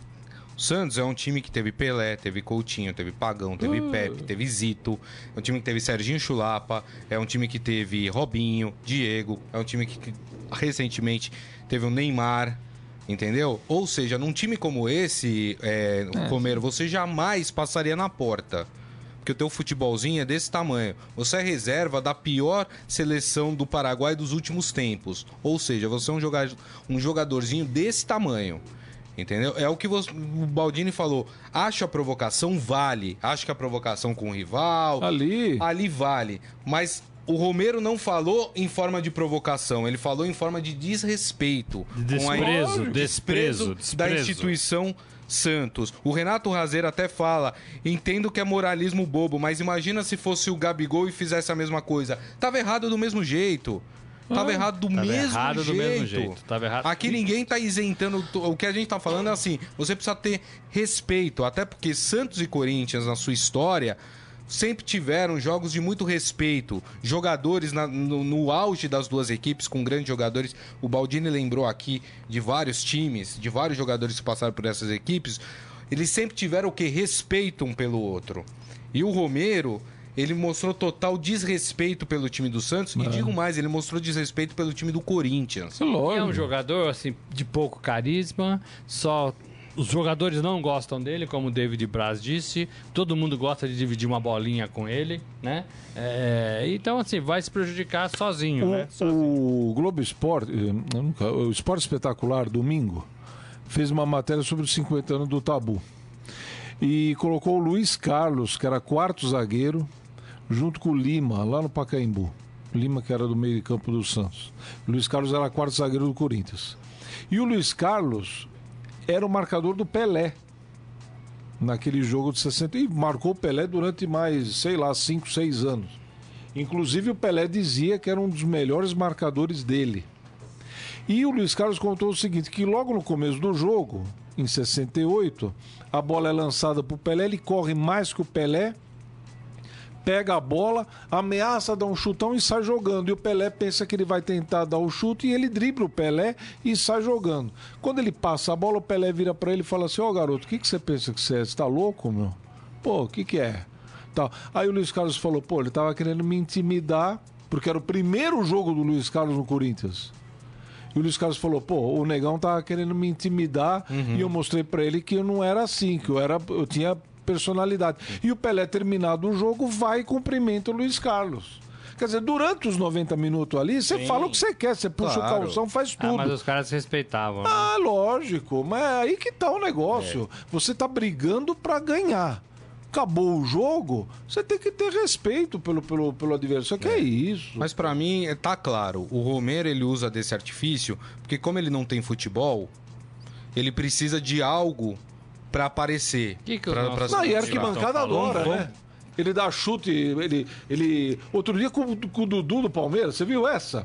Speaker 1: O Santos é um time que teve Pelé, teve Coutinho, teve Pagão, teve uh. Pepe, teve Zito. É um time que teve Serginho Chulapa. É um time que teve Robinho, Diego. É um time que recentemente teve o Neymar. Entendeu? Ou seja, num time como esse, é, é. Comer, você jamais passaria na porta porque o teu futebolzinho é desse tamanho. Você é reserva da pior seleção do Paraguai dos últimos tempos. Ou seja, você é um, jogador, um jogadorzinho desse tamanho. Entendeu? É o que você, o Baldini falou. Acho a provocação vale. Acho que a provocação com o rival.
Speaker 2: Ali.
Speaker 1: Ali vale. Mas o Romero não falou em forma de provocação, ele falou em forma de desrespeito.
Speaker 3: Desprezo, com a... desprezo, desprezo, desprezo
Speaker 1: da instituição Santos. O Renato Razeiro até fala: entendo que é moralismo bobo, mas imagina se fosse o Gabigol e fizesse a mesma coisa. Tava errado do mesmo jeito. Tava errado do,
Speaker 3: Tava
Speaker 1: mesmo,
Speaker 3: errado
Speaker 1: jeito.
Speaker 3: do mesmo jeito. Tava errado.
Speaker 1: Aqui ninguém tá isentando. O que a gente tá falando é assim: você precisa ter respeito. Até porque Santos e Corinthians, na sua história, sempre tiveram jogos de muito respeito. Jogadores na, no, no, auge das duas equipes, com grandes jogadores. O Baldini lembrou aqui de vários times, de vários jogadores que passaram por essas equipes. Eles sempre tiveram o que? Respeito um pelo outro. E o Romero ele mostrou total desrespeito pelo time do Santos Mano. e digo mais, ele mostrou desrespeito pelo time do Corinthians.
Speaker 3: É, é um jogador assim de pouco carisma, só os jogadores não gostam dele, como o David Braz disse. Todo mundo gosta de dividir uma bolinha com ele, né? É, então, assim, vai se prejudicar sozinho,
Speaker 2: o,
Speaker 3: né? Sozinho.
Speaker 2: O Globo Esporte, eh, o Esporte Espetacular, domingo, fez uma matéria sobre os 50 anos do Tabu. E colocou o Luiz Carlos, que era quarto zagueiro, junto com o Lima, lá no Pacaembu. Lima, que era do meio de campo do Santos. Luiz Carlos era quarto zagueiro do Corinthians. E o Luiz Carlos era o marcador do Pelé naquele jogo de 60 e marcou o Pelé durante mais, sei lá, 5, 6 anos. Inclusive o Pelé dizia que era um dos melhores marcadores dele. E o Luiz Carlos contou o seguinte, que logo no começo do jogo, em 68, a bola é lançada para o Pelé, ele corre mais que o Pelé, pega a bola, ameaça dar um chutão e sai jogando. E o Pelé pensa que ele vai tentar dar o chute e ele dribla o Pelé e sai jogando. Quando ele passa a bola, o Pelé vira para ele e fala assim: Ó, oh, garoto, o que, que você pensa que você é? Você tá louco, meu? Pô, o que, que é? Tá. Aí o Luiz Carlos falou: pô, ele tava querendo me intimidar, porque era o primeiro jogo do Luiz Carlos no Corinthians. E o Luiz Carlos falou: pô, o negão tava querendo me intimidar uhum. e eu mostrei para ele que eu não era assim, que eu, era, eu tinha personalidade. E o Pelé, terminado o jogo, vai e cumprimenta o Luiz Carlos. Quer dizer, durante os 90 minutos ali, você fala o que você quer, você puxa claro. o calção, faz tudo. Ah,
Speaker 3: mas os caras se respeitavam. Né?
Speaker 2: Ah, lógico. Mas é aí que tá o negócio. É. Você tá brigando para ganhar. Acabou o jogo, você tem que ter respeito pelo, pelo, pelo adversário. Que é, é isso.
Speaker 1: Mas para mim, tá claro. O Romero, ele usa desse artifício, porque como ele não tem futebol, ele precisa de algo para aparecer.
Speaker 2: Que que pra, pra... Não, e arquibancada adora, né? Ele dá chute, ele. ele... Outro dia com, com o Dudu do Palmeiras, você viu essa?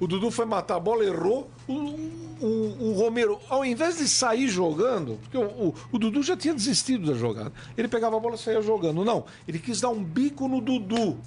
Speaker 2: O Dudu foi matar a bola, errou. O, o, o Romero, ao invés de sair jogando, porque o, o, o, Dudu já tinha desistido da jogada, ele pegava a bola e saía jogando. Não, ele quis dar um bico no Dudu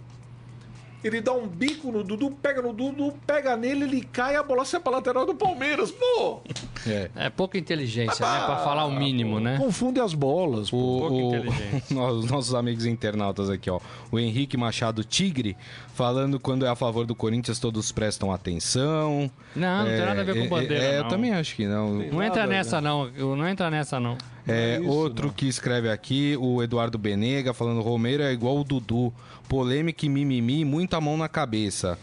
Speaker 2: ele dá um bico no Dudu, pega no Dudu, pega nele, ele cai, a bola sai pra lateral do Palmeiras, pô!
Speaker 3: É, é pouca inteligência, ah, né? Pra falar o mínimo, né?
Speaker 2: Confunde as bolas,
Speaker 1: pô. O, pouca inteligência. Os nossos amigos internautas aqui, ó. O Henrique Machado Tigre, falando quando é a favor do Corinthians, todos prestam atenção.
Speaker 3: Não, não é, tem nada a ver com bandeira, é,
Speaker 1: é, Eu também acho que não.
Speaker 3: Não, entra nessa, não. Não entra nessa, não.
Speaker 1: É, isso, outro não. que escreve aqui, o Eduardo Benega, falando Romero é igual o Dudu. Polêmica e mimimi, muita mão na cabeça.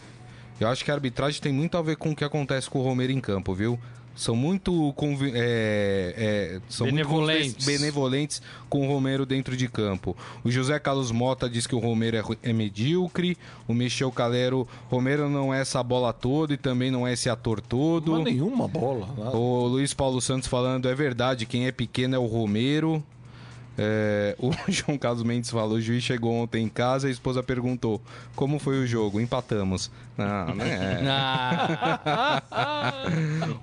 Speaker 1: Eu acho que a arbitragem tem muito a ver com o que acontece com o Romero em campo, viu? São muito, é, é, são benevolentes. muito benevolentes com o Romero dentro de campo. O José Carlos Mota diz que o Romero é, é medíocre. O Michel Calero, Romero não é essa bola toda e também não é esse ator todo. Não
Speaker 2: é nenhuma bola.
Speaker 1: Nada. O Luiz Paulo Santos falando, é verdade, quem é pequeno é o Romero. É, o João Carlos Mendes falou: o juiz chegou ontem em casa e a esposa perguntou: como foi o jogo? Empatamos. Não, não é.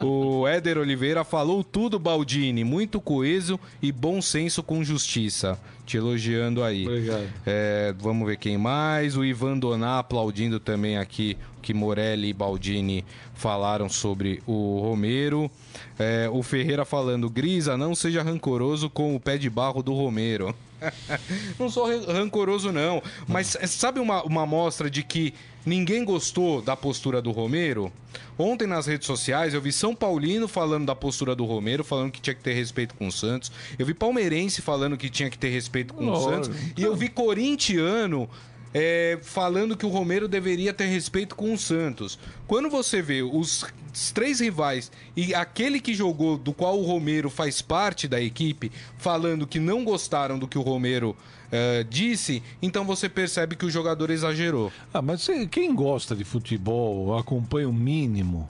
Speaker 1: o Éder Oliveira falou tudo, Baldini. Muito coeso e bom senso com justiça. Te elogiando aí.
Speaker 2: Obrigado.
Speaker 1: É, vamos ver quem mais. O Ivan Doná aplaudindo também aqui que Morelli e Baldini falaram sobre o Romero. É, o Ferreira falando, Grisa, não seja rancoroso com o pé de barro do Romero. não sou rancoroso, não. Mas sabe uma, uma mostra de que ninguém gostou da postura do Romero? Ontem nas redes sociais eu vi São Paulino falando da postura do Romero, falando que tinha que ter respeito com o Santos. Eu vi palmeirense falando que tinha que ter respeito com o Santos. E eu vi corintiano é, falando que o Romero deveria ter respeito com o Santos. Quando você vê os três rivais e aquele que jogou, do qual o Romero faz parte da equipe, falando que não gostaram do que o Romero uh, disse, então você percebe que o jogador exagerou.
Speaker 2: Ah, mas quem gosta de futebol acompanha o mínimo.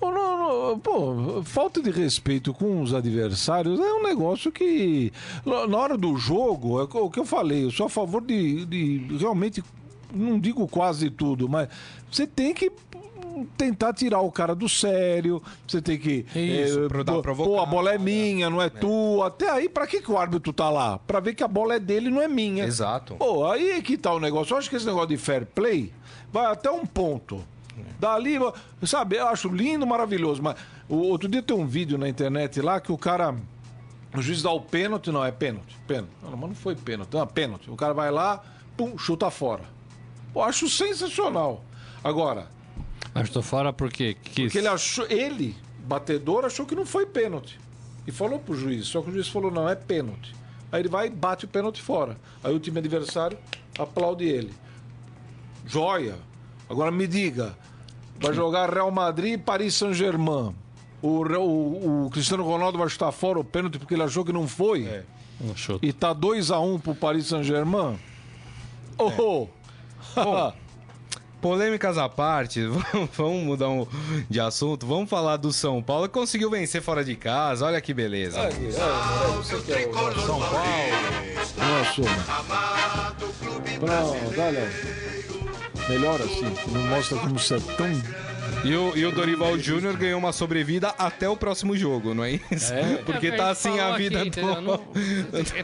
Speaker 2: Pô, não, não, pô, falta de respeito com os adversários é um negócio que, na hora do jogo, é o que eu falei, eu sou a favor de, de realmente, não digo quase tudo, mas você tem que tentar tirar o cara do sério, você tem que.
Speaker 1: Isso, é, dar pô,
Speaker 2: a bola é minha, não é, é. tua. Até aí, pra que, que o árbitro tá lá? Pra ver que a bola é dele não é minha.
Speaker 1: Exato.
Speaker 2: Pô, aí é que tá o negócio. Eu acho que esse negócio de fair play vai até um ponto. Dali, sabe, eu acho lindo, maravilhoso. Mas o outro dia tem um vídeo na internet lá que o cara. O juiz dá o pênalti, não, é pênalti. Pênalti. Não, mas não foi pênalti, não, é pênalti. O cara vai lá, pum, chuta fora. Pô, acho sensacional. Agora.
Speaker 3: Mas tô fora porque
Speaker 2: quis... Porque ele achou. Ele, batedor, achou que não foi pênalti. e falou pro juiz. Só que o juiz falou: não, é pênalti. Aí ele vai e bate o pênalti fora. Aí o time adversário aplaude ele. Joia. Agora me diga: vai jogar Real Madrid e Paris Saint-Germain. O, o, o, Cristiano Ronaldo vai chutar fora o pênalti porque ele achou que não foi. É. E tá 2x1 um pro Paris Saint-Germain. Oh! É. oh.
Speaker 1: Polêmicas à parte, vamos mudar um de assunto. Vamos falar do São Paulo que conseguiu vencer fora de casa. Olha que beleza. É, é, é,
Speaker 2: São Paulo. Não assuma. Pronto, olha. Melhor assim, não mostra como você é tão
Speaker 1: e o, e o Dorival Júnior ganhou uma sobrevida até o próximo jogo, não é isso? É. Porque tá assim a vida aqui, toda. Não,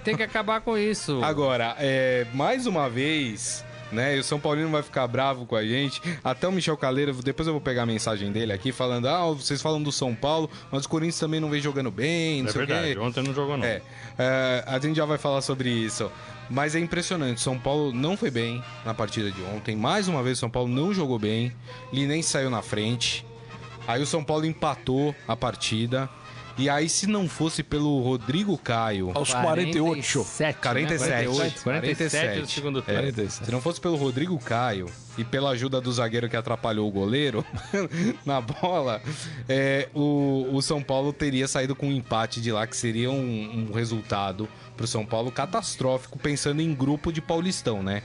Speaker 3: tem que acabar com isso.
Speaker 1: Agora, é, mais uma vez né? E o São Paulino vai ficar bravo com a gente. Até o Michel Caleira, depois eu vou pegar a mensagem dele aqui, falando: ah, vocês falam do São Paulo, mas o Corinthians também não vem jogando bem, não é sei verdade, o quê.
Speaker 3: ontem não jogou, não.
Speaker 1: É, é, a gente já vai falar sobre isso. Mas é impressionante, São Paulo não foi bem na partida de ontem. Mais uma vez, o São Paulo não jogou bem. nem saiu na frente. Aí o São Paulo empatou a partida. E aí, se não fosse pelo Rodrigo Caio.
Speaker 2: Aos 48.
Speaker 1: 47. 47.
Speaker 3: 48, 47 do segundo tempo.
Speaker 1: É, se não fosse pelo Rodrigo Caio e pela ajuda do zagueiro que atrapalhou o goleiro na bola, é, o, o São Paulo teria saído com um empate de lá, que seria um, um resultado para o São Paulo catastrófico, pensando em grupo de Paulistão, né?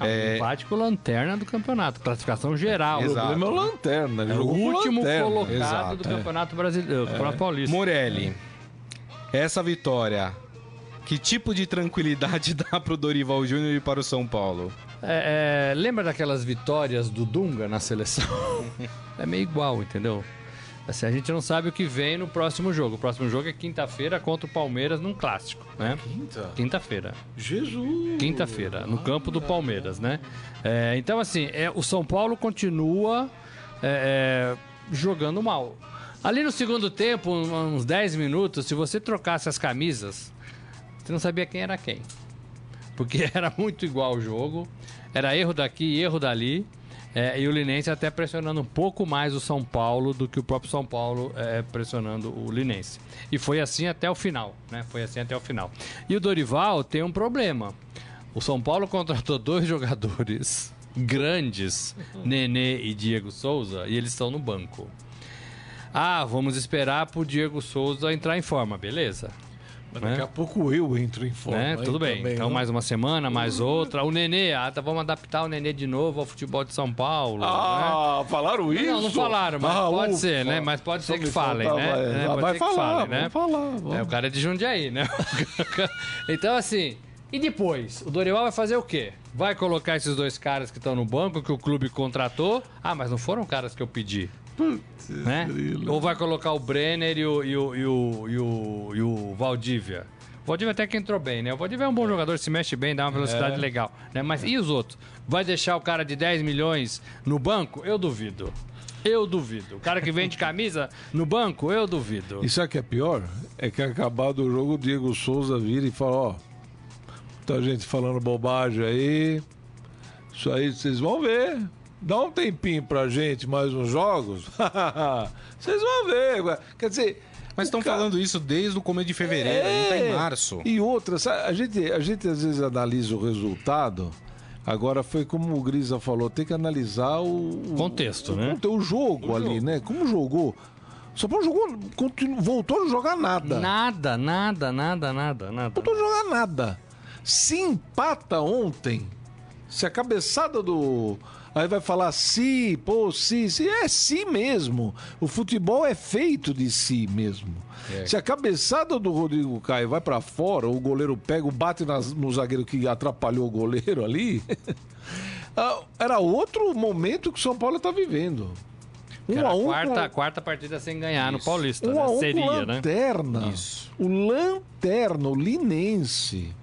Speaker 3: É... Empate com lanterna do campeonato, classificação geral.
Speaker 2: Exato. O problema é o lanterna.
Speaker 3: É o último lanterna. colocado Exato, do é. Campeonato Brasileiro, é. Campeonato Paulista.
Speaker 1: Morelli, essa vitória, que tipo de tranquilidade dá para o Dorival Júnior e para o São Paulo?
Speaker 3: É, é, lembra daquelas vitórias do Dunga na seleção? é meio igual, entendeu? Assim, a gente não sabe o que vem no próximo jogo. O próximo jogo é quinta-feira contra o Palmeiras num clássico, né?
Speaker 2: Quinta?
Speaker 3: Quinta-feira.
Speaker 2: Jesus!
Speaker 3: Quinta-feira, no campo do Palmeiras, né? É, então, assim, é, o São Paulo continua é, é jogando mal. Ali no segundo tempo, uns 10 minutos, se você trocasse as camisas, você não sabia quem era quem. Porque era muito igual o jogo. Era erro daqui, erro dali. É, e o Linense até pressionando um pouco mais o São Paulo do que o próprio São Paulo é, pressionando o Linense. E foi assim até o final, né? Foi assim até o final. E o Dorival tem um problema. O São Paulo contratou dois jogadores grandes, Nenê e Diego Souza, e eles estão no banco. Ah, vamos esperar pro Diego Souza entrar em forma, beleza.
Speaker 2: Mas daqui né? a pouco eu entro em forma. Né?
Speaker 3: Tudo bem. Também, então, não? mais uma semana, mais outra. O Nenê, ah, tá, vamos adaptar o Nenê de novo ao futebol de São Paulo.
Speaker 2: Ah, né? falaram isso?
Speaker 3: Não, não falaram, mas ah, pode ufa. ser, né? Mas pode ser que falem, né?
Speaker 2: Ah, vai falar, falem, né?
Speaker 3: falar. Vamos. É, o cara é de Jundiaí, né? então, assim... E depois, o Dorival vai fazer o quê? Vai colocar esses dois caras que estão no banco, que o clube contratou. Ah, mas não foram caras que eu pedi. Putz, né? Ou vai colocar o Brenner e o, e o, e o, e o, e o Valdívia? O Valdívia até que entrou bem, né? O Valdívia é um bom jogador, se mexe bem, dá uma velocidade é. legal. Né? Mas e os outros? Vai deixar o cara de 10 milhões no banco? Eu duvido. Eu duvido. O cara que vende camisa no banco, eu duvido.
Speaker 2: E sabe o que é pior? É que acabado o jogo, o Diego Souza vira e fala, ó, tá gente falando bobagem aí. Isso aí vocês vão ver. Dá um tempinho pra gente, mais uns jogos. Vocês vão ver. Quer dizer.
Speaker 1: Mas estão cara... falando isso desde o começo de fevereiro, é... tá em é. março.
Speaker 2: E outra, sabe, a, gente, a gente às vezes analisa o resultado. Agora foi como o Grisa falou, tem que analisar o
Speaker 3: contexto,
Speaker 2: o,
Speaker 3: né?
Speaker 2: O, o jogo o ali, jogo. né? Como jogou. Só Paulo jogou, continu, voltou a jogar nada.
Speaker 3: Nada, nada, nada, nada, nada.
Speaker 2: Voltou a jogar nada. Se empata ontem, se a cabeçada do Aí vai falar si, pô, si, si. É si mesmo. O futebol é feito de si mesmo. É. Se a cabeçada do Rodrigo Caio vai para fora, o goleiro pega, bate nas, no zagueiro que atrapalhou o goleiro ali. Ah, era outro momento que o São Paulo está vivendo.
Speaker 3: Um a um quarta, com... quarta partida sem ganhar Isso. no Paulista. Um né? a um Seria, com
Speaker 2: lanterna. Né? Isso. O lanterna, o linense.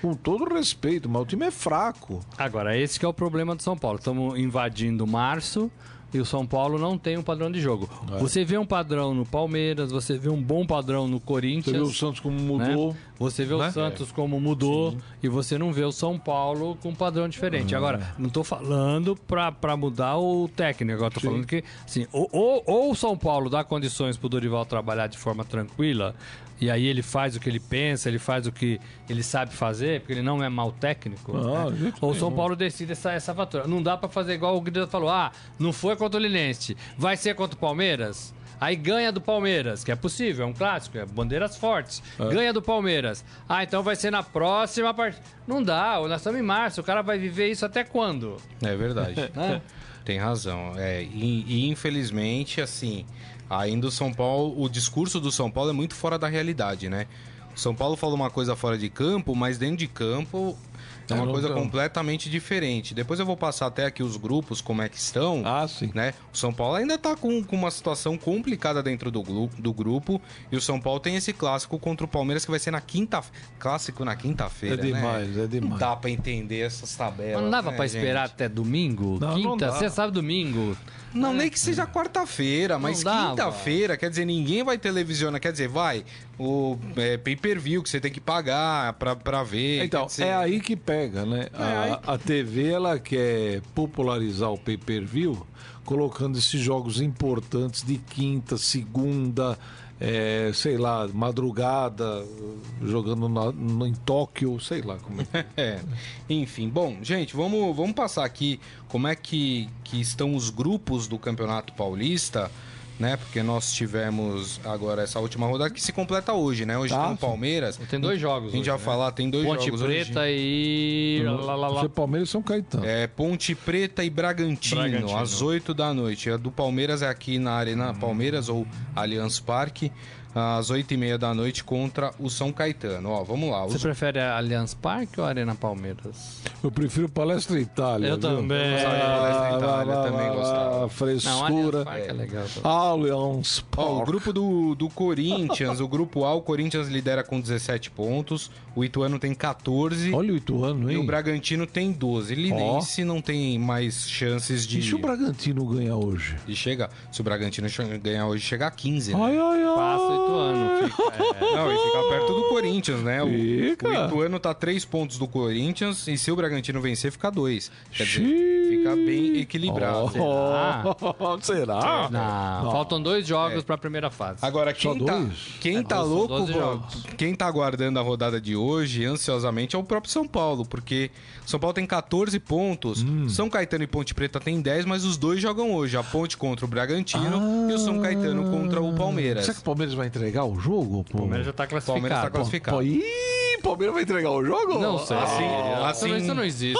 Speaker 2: Com todo respeito, mas o time é fraco.
Speaker 3: Agora, esse é o problema do São Paulo. Estamos invadindo março, e o São Paulo não tem um padrão de jogo. É. Você vê um padrão no Palmeiras, você vê um bom padrão no Corinthians. Você vê
Speaker 2: o Santos como mudou.
Speaker 3: Né? Você vê né? o Santos como mudou Sim. e você não vê o São Paulo com um padrão diferente. Uhum. Agora, não estou falando para mudar o técnico, agora estou falando que assim, ou, ou, ou o São Paulo dá condições para o Dorival trabalhar de forma tranquila, e aí ele faz o que ele pensa, ele faz o que ele sabe fazer, porque ele não é mau técnico. Ah, né? Ou o São Paulo decide essa, essa fatura. Não dá para fazer igual o Guilherme falou: ah, não foi contra o Linense, vai ser contra o Palmeiras? Aí ganha do Palmeiras, que é possível, é um clássico, é bandeiras fortes. É. Ganha do Palmeiras. Ah, então vai ser na próxima partida. Não dá, nós estamos em março, o cara vai viver isso até quando?
Speaker 1: É verdade. é. Tem razão. É, e, e infelizmente, assim, ainda o São Paulo, o discurso do São Paulo é muito fora da realidade, né? O São Paulo fala uma coisa fora de campo, mas dentro de campo é uma coisa completamente diferente. Depois eu vou passar até aqui os grupos, como é que estão.
Speaker 2: Ah, sim.
Speaker 1: Né? O São Paulo ainda está com, com uma situação complicada dentro do, do grupo. E o São Paulo tem esse clássico contra o Palmeiras que vai ser na quinta Clássico na quinta-feira.
Speaker 2: É demais,
Speaker 1: né?
Speaker 2: é demais. Não
Speaker 1: dá para entender essas tabelas.
Speaker 3: Não dava
Speaker 1: né,
Speaker 3: para esperar até domingo? Não, Quinta? Você sabe domingo?
Speaker 1: Não, nem que seja quarta-feira, mas quinta-feira, quer dizer, ninguém vai televisiona, quer dizer, vai o é, pay-per-view que você tem que pagar pra, pra ver.
Speaker 2: Então, é aí que pega, né? É a, a TV, ela quer popularizar o pay-per-view colocando esses jogos importantes de quinta, segunda, é, sei lá, madrugada, jogando na, no, em Tóquio, sei lá como é.
Speaker 1: é. Enfim, bom, gente, vamos, vamos passar aqui como é que, que estão os grupos do Campeonato Paulista né? Porque nós tivemos agora essa última rodada que se completa hoje, né? Hoje tá, tem o Palmeiras.
Speaker 3: Tem dois jogos.
Speaker 1: A gente hoje, já né? falar, tem dois
Speaker 3: Ponte
Speaker 1: jogos.
Speaker 3: Ponte Preta
Speaker 1: hoje.
Speaker 3: e. Lá, lá, lá.
Speaker 2: Palmeiras e São Caetano.
Speaker 1: É Ponte Preta e Bragantino, Bragantino. às 8 da noite. A do Palmeiras é aqui na Arena Palmeiras ou Allianz Parque às 8h30 da noite contra o São Caetano. Ó, vamos lá.
Speaker 3: Os... Você prefere a Allianz Parque ou a Arena Palmeiras?
Speaker 2: Eu prefiro Palestra Itália.
Speaker 3: Eu viu? também. Eu
Speaker 1: Palestra Itália, ah, também gostava.
Speaker 2: Frescura.
Speaker 3: Não, é legal.
Speaker 2: Allianz Parque.
Speaker 1: Ó, o grupo do, do Corinthians, o grupo A, o Corinthians lidera com 17 pontos, o Ituano tem 14.
Speaker 2: Olha o Ituano, hein?
Speaker 1: E o Bragantino tem 12. Linense oh. não tem mais chances de...
Speaker 2: E se o Bragantino ganhar hoje?
Speaker 1: De chegar. Se o Bragantino ganhar hoje, chega a 15, né?
Speaker 2: Ai, ai, ai.
Speaker 3: Passa Ituano.
Speaker 1: Fica, é... Não, e fica perto do Corinthians, né? O, o Ituano tá 3 pontos do Corinthians e se o Bragantino vencer, fica 2. Quer dizer, fica bem equilibrado.
Speaker 2: Oh, será? será?
Speaker 3: Não, não, faltam dois jogos é. pra primeira fase.
Speaker 1: Agora, quem tá, quem é, tá louco, quem tá aguardando a rodada de hoje, ansiosamente, é o próprio São Paulo, porque São Paulo tem 14 pontos, hum. São Caetano e Ponte Preta tem 10, mas os dois jogam hoje. A Ponte contra o Bragantino ah. e o São Caetano contra o Palmeiras.
Speaker 2: Será que o Palmeiras vai entregar o jogo?
Speaker 3: Pô? O Palmeiras já tá classificado. Palmeiras tá
Speaker 1: classificado. Pô,
Speaker 2: ih, Palmeiras vai entregar o jogo?
Speaker 3: Não sei.
Speaker 1: Assim,
Speaker 3: assim, isso não existe.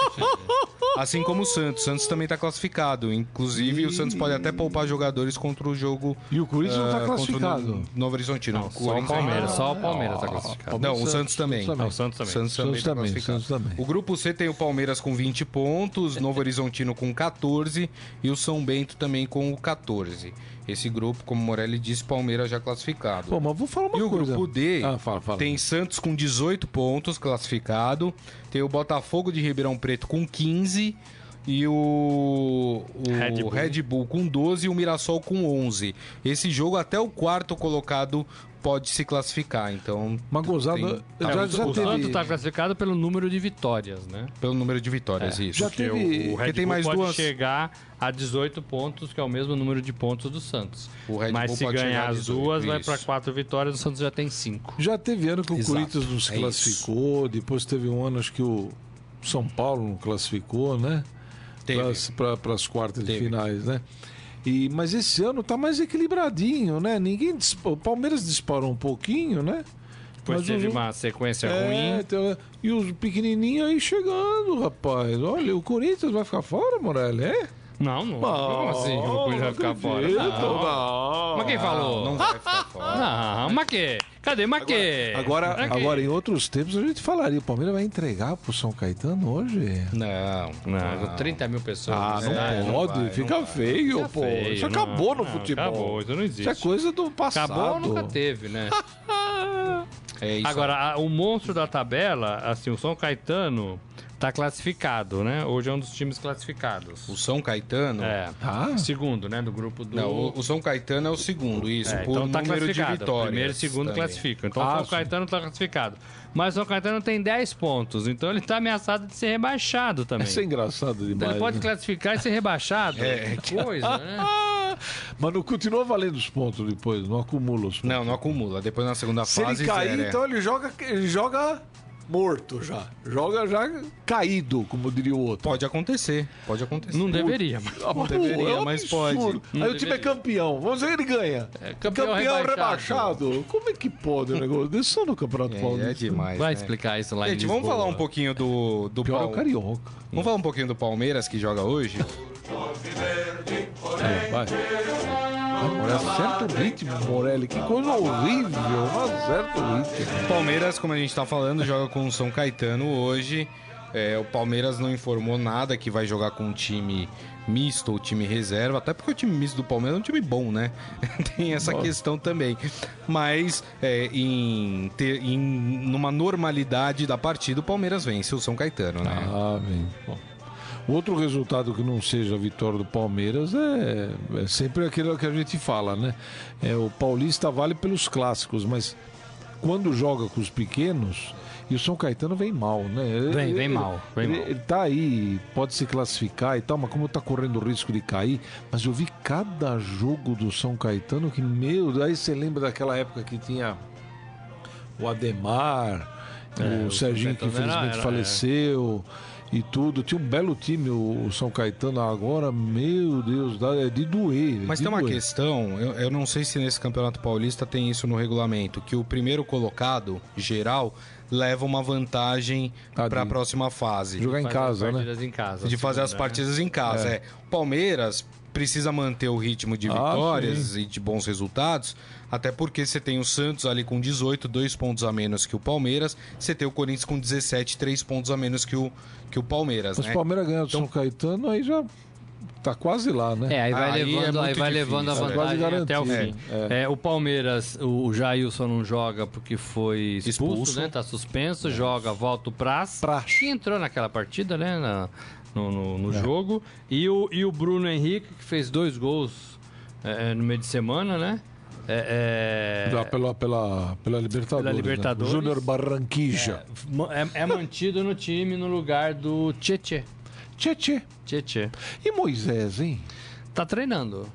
Speaker 1: assim como o Santos. O Santos também tá classificado. Inclusive, o Santos pode até poupar jogadores contra o jogo.
Speaker 2: E o Corinthians uh, não tá ah, classificado.
Speaker 1: No Novo Horizontino.
Speaker 3: Não, só o Palmeiras. Só o Palmeiras tá classificado.
Speaker 1: Não, o Santos também.
Speaker 3: Não, o Santos também.
Speaker 1: Santos também, tá classificado. Também. O grupo C tem o Palmeiras com 20 pontos, Novo Horizontino com 14 e o São Bento também com 14. Esse grupo, como Morelli disse, Palmeiras já classificado.
Speaker 2: Pô, mas vou falar uma
Speaker 1: e
Speaker 2: coisa.
Speaker 1: E o grupo D ah, fala, fala. tem Santos com 18 pontos classificado, tem o Botafogo de Ribeirão Preto com 15 e o, o Red, Bull. Red, Bull. com 12 e o Mirassol com 11. Esse jogo até o quarto colocado pode se classificar, então...
Speaker 2: Uma gozada...
Speaker 3: Tem... Já, já o teve... Santos está classificado pelo número de vitórias, né?
Speaker 1: Pelo número de vitórias, é. isso.
Speaker 3: Já teve... O, o Red tem Bull mais pode duas... chegar a 18 pontos, que é o mesmo número de pontos do Santos. Mas se ganhar as duas, vai para quatro vitórias, o Santos já tem cinco.
Speaker 2: Já teve ano que o Exato. Corinthians não se é classificou, isso. depois teve um ano acho que o São Paulo não classificou, né? Para as quartas teve. de finais, né? E, mas esse ano tá mais equilibradinho, né? Ninguém o Palmeiras disparou um pouquinho, né?
Speaker 3: Depois mas teve uma sequência é, ruim.
Speaker 2: Então, e os pequenininhos aí chegando, rapaz. Olha, o Corinthians vai ficar fora, Morelli, é?
Speaker 3: Não, não. Como assim o Corinthians vai ficar fora? Não. não. Mas quem falou?
Speaker 1: Não vai ficar fora.
Speaker 3: Não, mas que? Cadê Maquê?
Speaker 2: Agora, agora, agora, em outros tempos, a gente falaria: o Palmeiras vai entregar pro São Caetano hoje?
Speaker 3: Não, não. não. 30 mil pessoas.
Speaker 2: Ah, não é, pode. Não vai, fica feio, pô. Feio, isso acabou no futebol.
Speaker 3: Acabou, isso não existe.
Speaker 2: Isso é coisa do passado.
Speaker 3: Acabou nunca teve, né?
Speaker 1: É isso.
Speaker 3: Agora, a- o monstro da tabela, assim, o São Caetano tá classificado, né? Hoje é um dos times classificados.
Speaker 1: o São Caetano.
Speaker 3: É.
Speaker 2: Ah.
Speaker 3: Segundo, né? Do grupo do.
Speaker 1: Não, o, o São Caetano é o segundo, isso,
Speaker 3: É,
Speaker 1: por
Speaker 3: então tá
Speaker 1: número de vitórias.
Speaker 3: Primeiro e segundo
Speaker 1: também.
Speaker 3: classificam. Então
Speaker 2: Ah,
Speaker 3: o São
Speaker 2: sim.
Speaker 3: Caetano tá classificado. Mas o São Caetano tem 10 pontos, então ele tá ameaçado de ser rebaixado também.
Speaker 2: Isso é engraçado
Speaker 3: Então
Speaker 2: demais.
Speaker 3: ele pode
Speaker 2: né?
Speaker 3: classificar e ser rebaixado.
Speaker 1: É,
Speaker 3: que coisa, né?
Speaker 2: Mas não continua valendo os pontos depois, não acumula os pontos.
Speaker 1: Não, não acumula. Depois na segunda
Speaker 2: Se
Speaker 1: fase.
Speaker 2: ele cair,
Speaker 1: zero, é.
Speaker 2: então ele joga, ele joga morto já. Joga já caído, como diria o outro.
Speaker 1: Pode acontecer, pode acontecer.
Speaker 3: Não deveria, mas.
Speaker 2: Ah, mas,
Speaker 1: deveria,
Speaker 2: pô, é um
Speaker 1: mas pode.
Speaker 3: Não
Speaker 2: Aí o time é
Speaker 3: deveria.
Speaker 2: campeão. Vamos ver que ele ganha.
Speaker 3: É, campeão
Speaker 2: rebaixado.
Speaker 3: rebaixado.
Speaker 2: Como é que pode o negócio desse só no Campeonato
Speaker 1: É,
Speaker 2: Paulista?
Speaker 1: é demais.
Speaker 3: Vai
Speaker 1: né?
Speaker 3: explicar isso lá em
Speaker 1: Gente, vamos
Speaker 3: Lisboa.
Speaker 1: falar um pouquinho do, do
Speaker 2: Pior é o
Speaker 1: Pal-
Speaker 2: Carioca.
Speaker 1: Vamos falar um pouquinho do Palmeiras que joga hoje?
Speaker 2: É, vai. Agora acerta o ritmo, Morelli. Que coisa horrível. Não acerta o ritmo.
Speaker 1: Palmeiras, como a gente tá falando, joga com o São Caetano hoje. É, o Palmeiras não informou nada que vai jogar com um time misto ou time reserva, até porque o time misto do Palmeiras é um time bom, né? Tem essa questão também. Mas é, em, ter, em numa normalidade da partida, o Palmeiras vence o São Caetano, né?
Speaker 2: Ah, bem. Bom. Outro resultado que não seja a vitória do Palmeiras é, é sempre aquilo que a gente fala, né? É, o Paulista vale pelos clássicos, mas quando joga com os pequenos, e o São Caetano vem mal, né?
Speaker 3: Vem, vem mal, vem
Speaker 2: ele,
Speaker 3: mal.
Speaker 2: ele tá aí, pode se classificar e tal, mas como tá correndo o risco de cair, mas eu vi cada jogo do São Caetano que, meu, aí você lembra daquela época que tinha o Ademar,
Speaker 3: É,
Speaker 2: o,
Speaker 3: o
Speaker 2: Serginho que
Speaker 3: Caetano era-
Speaker 2: infelizmente
Speaker 3: era-
Speaker 2: faleceu e tudo. Tinha um belo time, o, São Caetano. Agora, meu Deus, é de doer.
Speaker 1: Mas
Speaker 2: de
Speaker 1: tem uma
Speaker 2: doer.
Speaker 1: questão, eu, eu não sei se nesse Campeonato Paulista tem isso no regulamento, que o primeiro colocado, geral, leva uma vantagem
Speaker 2: Ah,
Speaker 1: para a próxima fase.
Speaker 2: Jogar em casa,
Speaker 3: as
Speaker 2: né?
Speaker 3: em casa.
Speaker 1: de fazer as
Speaker 3: segunda, né?
Speaker 1: partidas em casa. É. O Palmeiras precisa manter o ritmo de
Speaker 2: Ah,
Speaker 1: vitórias e de bons resultados, até porque você tem o Santos ali com 18, dois pontos a menos que o Palmeiras, você tem o Corinthians com 17, três pontos a menos que o, que o Palmeiras,
Speaker 2: Mas
Speaker 1: né?
Speaker 2: o Palmeiras ganhar do
Speaker 1: Então-
Speaker 2: São Caetano, aí já tá quase lá, né?
Speaker 3: É, aí vai
Speaker 1: Aí é
Speaker 3: levando, aí
Speaker 1: muito
Speaker 3: vai
Speaker 1: difícil,
Speaker 3: levando a
Speaker 1: é.
Speaker 3: Vantagem até o fim. É, o Palmeiras, o, o Jailson não joga porque foi expulso,
Speaker 1: Expulso.
Speaker 3: né? Tá suspenso, joga, volta o Praz.
Speaker 2: Praz.
Speaker 3: Que entrou naquela partida, né? na- no no, no jogo. E o, e o Bruno Henrique, que fez dois gols é, no meio de semana, né? É, é-
Speaker 2: pela, pela, pela Libertadores.
Speaker 3: Pela Libertadores.
Speaker 2: Né? Júnior Barranquija.
Speaker 3: ma- é, é mantido no time no lugar do Tietê.
Speaker 2: Tchê.
Speaker 3: Tietê.
Speaker 2: E Moisés, hein?
Speaker 3: Tá treinando.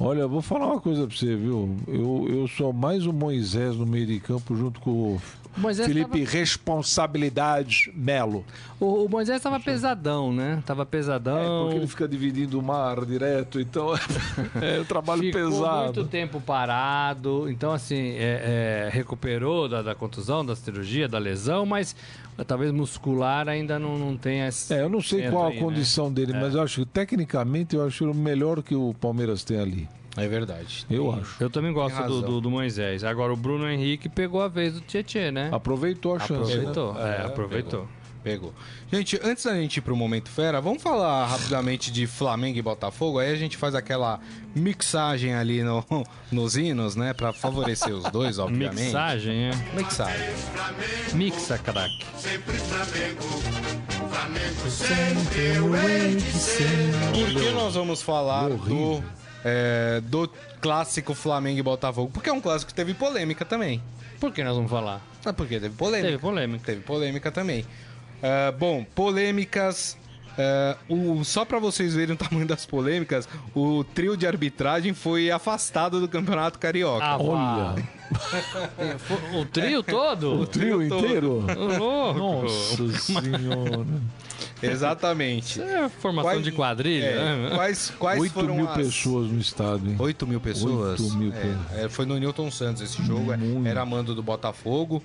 Speaker 2: Olha, eu vou falar uma coisa pra você, viu? Eu, eu sou mais o Moisés no meio de campo junto com o
Speaker 3: Moisés
Speaker 2: Felipe Responsabilidade Melo.
Speaker 3: O, o Moisés tava pesadão, né? Tava pesadão.
Speaker 2: É, porque ele fica dividindo o mar direto, então é um trabalho
Speaker 3: Ficou
Speaker 2: pesado.
Speaker 3: muito tempo parado, então assim, é, é, recuperou da, da contusão, da cirurgia, da lesão, mas talvez muscular ainda não, não tenha esse
Speaker 2: É, eu não sei qual a
Speaker 3: aí, né?
Speaker 2: condição dele, mas eu acho que tecnicamente eu acho melhor que o Palmeiras tem ali.
Speaker 1: É verdade.
Speaker 2: Eu
Speaker 1: Tem-
Speaker 2: acho.
Speaker 3: Eu também gosto do, do, do Moisés. Agora o Bruno Henrique pegou a vez do Tietê, né?
Speaker 2: Aproveitou a chance. né?
Speaker 3: Aproveitou. É, aproveitou.
Speaker 1: Pegou. Gente, antes da gente ir pro Momento Fera, vamos falar rapidamente de Flamengo e Botafogo. Aí a gente faz aquela mixagem ali no, nos hinos, né? Pra favorecer os dois, obviamente.
Speaker 3: Mixagem, é.
Speaker 1: Mixagem.
Speaker 3: Mixa, craque.
Speaker 1: Por que nós vamos falar do, é, do clássico Flamengo e Botafogo? Porque é um clássico que teve polêmica também.
Speaker 3: Por que nós vamos falar?
Speaker 1: Ah, porque teve polêmica.
Speaker 3: Teve polêmica.
Speaker 1: Teve polêmica também. Ah, bom, polêmicas. ah, o, só pra vocês verem o tamanho das polêmicas, o trio de arbitragem foi afastado do Campeonato Carioca.
Speaker 3: Ah,
Speaker 2: Olha.
Speaker 3: o trio todo?
Speaker 2: O trio
Speaker 1: todo.
Speaker 2: inteiro?
Speaker 3: Ô, louco.
Speaker 2: Nossa senhora.
Speaker 1: Exatamente.
Speaker 3: É formação
Speaker 1: Quais-
Speaker 3: de quadrilha.
Speaker 1: É,
Speaker 3: né?
Speaker 1: quais quais
Speaker 2: 8
Speaker 1: foram
Speaker 2: mil
Speaker 1: as...
Speaker 2: pessoas no estádio, hein?
Speaker 1: 8 mil pessoas?
Speaker 2: 8 mil
Speaker 1: É,
Speaker 2: pessoas.
Speaker 1: é, foi no Newton Santos esse jogo. é,
Speaker 2: Muito.
Speaker 1: Era mando do Botafogo.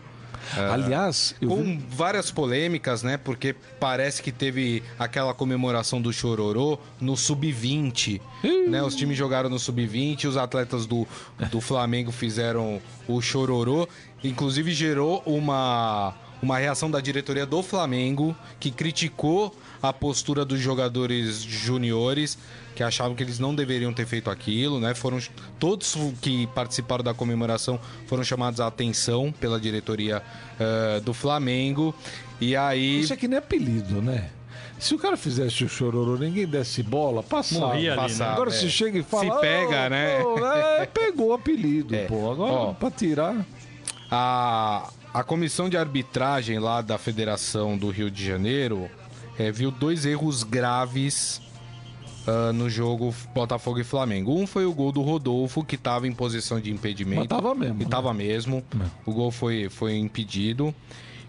Speaker 2: Aliás, eu
Speaker 1: com
Speaker 2: vi-
Speaker 1: várias polêmicas, né? Porque parece que teve aquela comemoração do Chororô no Sub-20. Né? Os times jogaram no Sub-20, os atletas do, do Flamengo fizeram o Chororô. Inclusive gerou uma, uma reação da diretoria do Flamengo que criticou a postura dos jogadores juniores que achavam que eles não deveriam ter feito aquilo, né? Foram todos que participaram da comemoração foram chamados à atenção pela diretoria uh, do Flamengo. E aí
Speaker 2: Isso aqui nem é apelido, né? Se o cara fizesse o chororô, ninguém desse bola, passava.
Speaker 3: Morria ali,
Speaker 2: passava.
Speaker 3: né?
Speaker 2: Agora
Speaker 1: É.
Speaker 2: se chega e fala.
Speaker 1: Se pega,
Speaker 2: "Oh,
Speaker 1: né?"
Speaker 2: pô, é, pegou o apelido,
Speaker 1: É.
Speaker 2: pô. Agora,
Speaker 1: Ó.
Speaker 2: pra tirar.
Speaker 1: A, a comissão de arbitragem lá da Federação do Rio de Janeiro eh, viu dois erros graves ah, no jogo Botafogo e Flamengo. Um foi o gol do Rodolfo, que estava em posição de impedimento.
Speaker 2: Mas tava mesmo,
Speaker 1: E
Speaker 2: né?
Speaker 1: tava mesmo. O gol foi, foi impedido.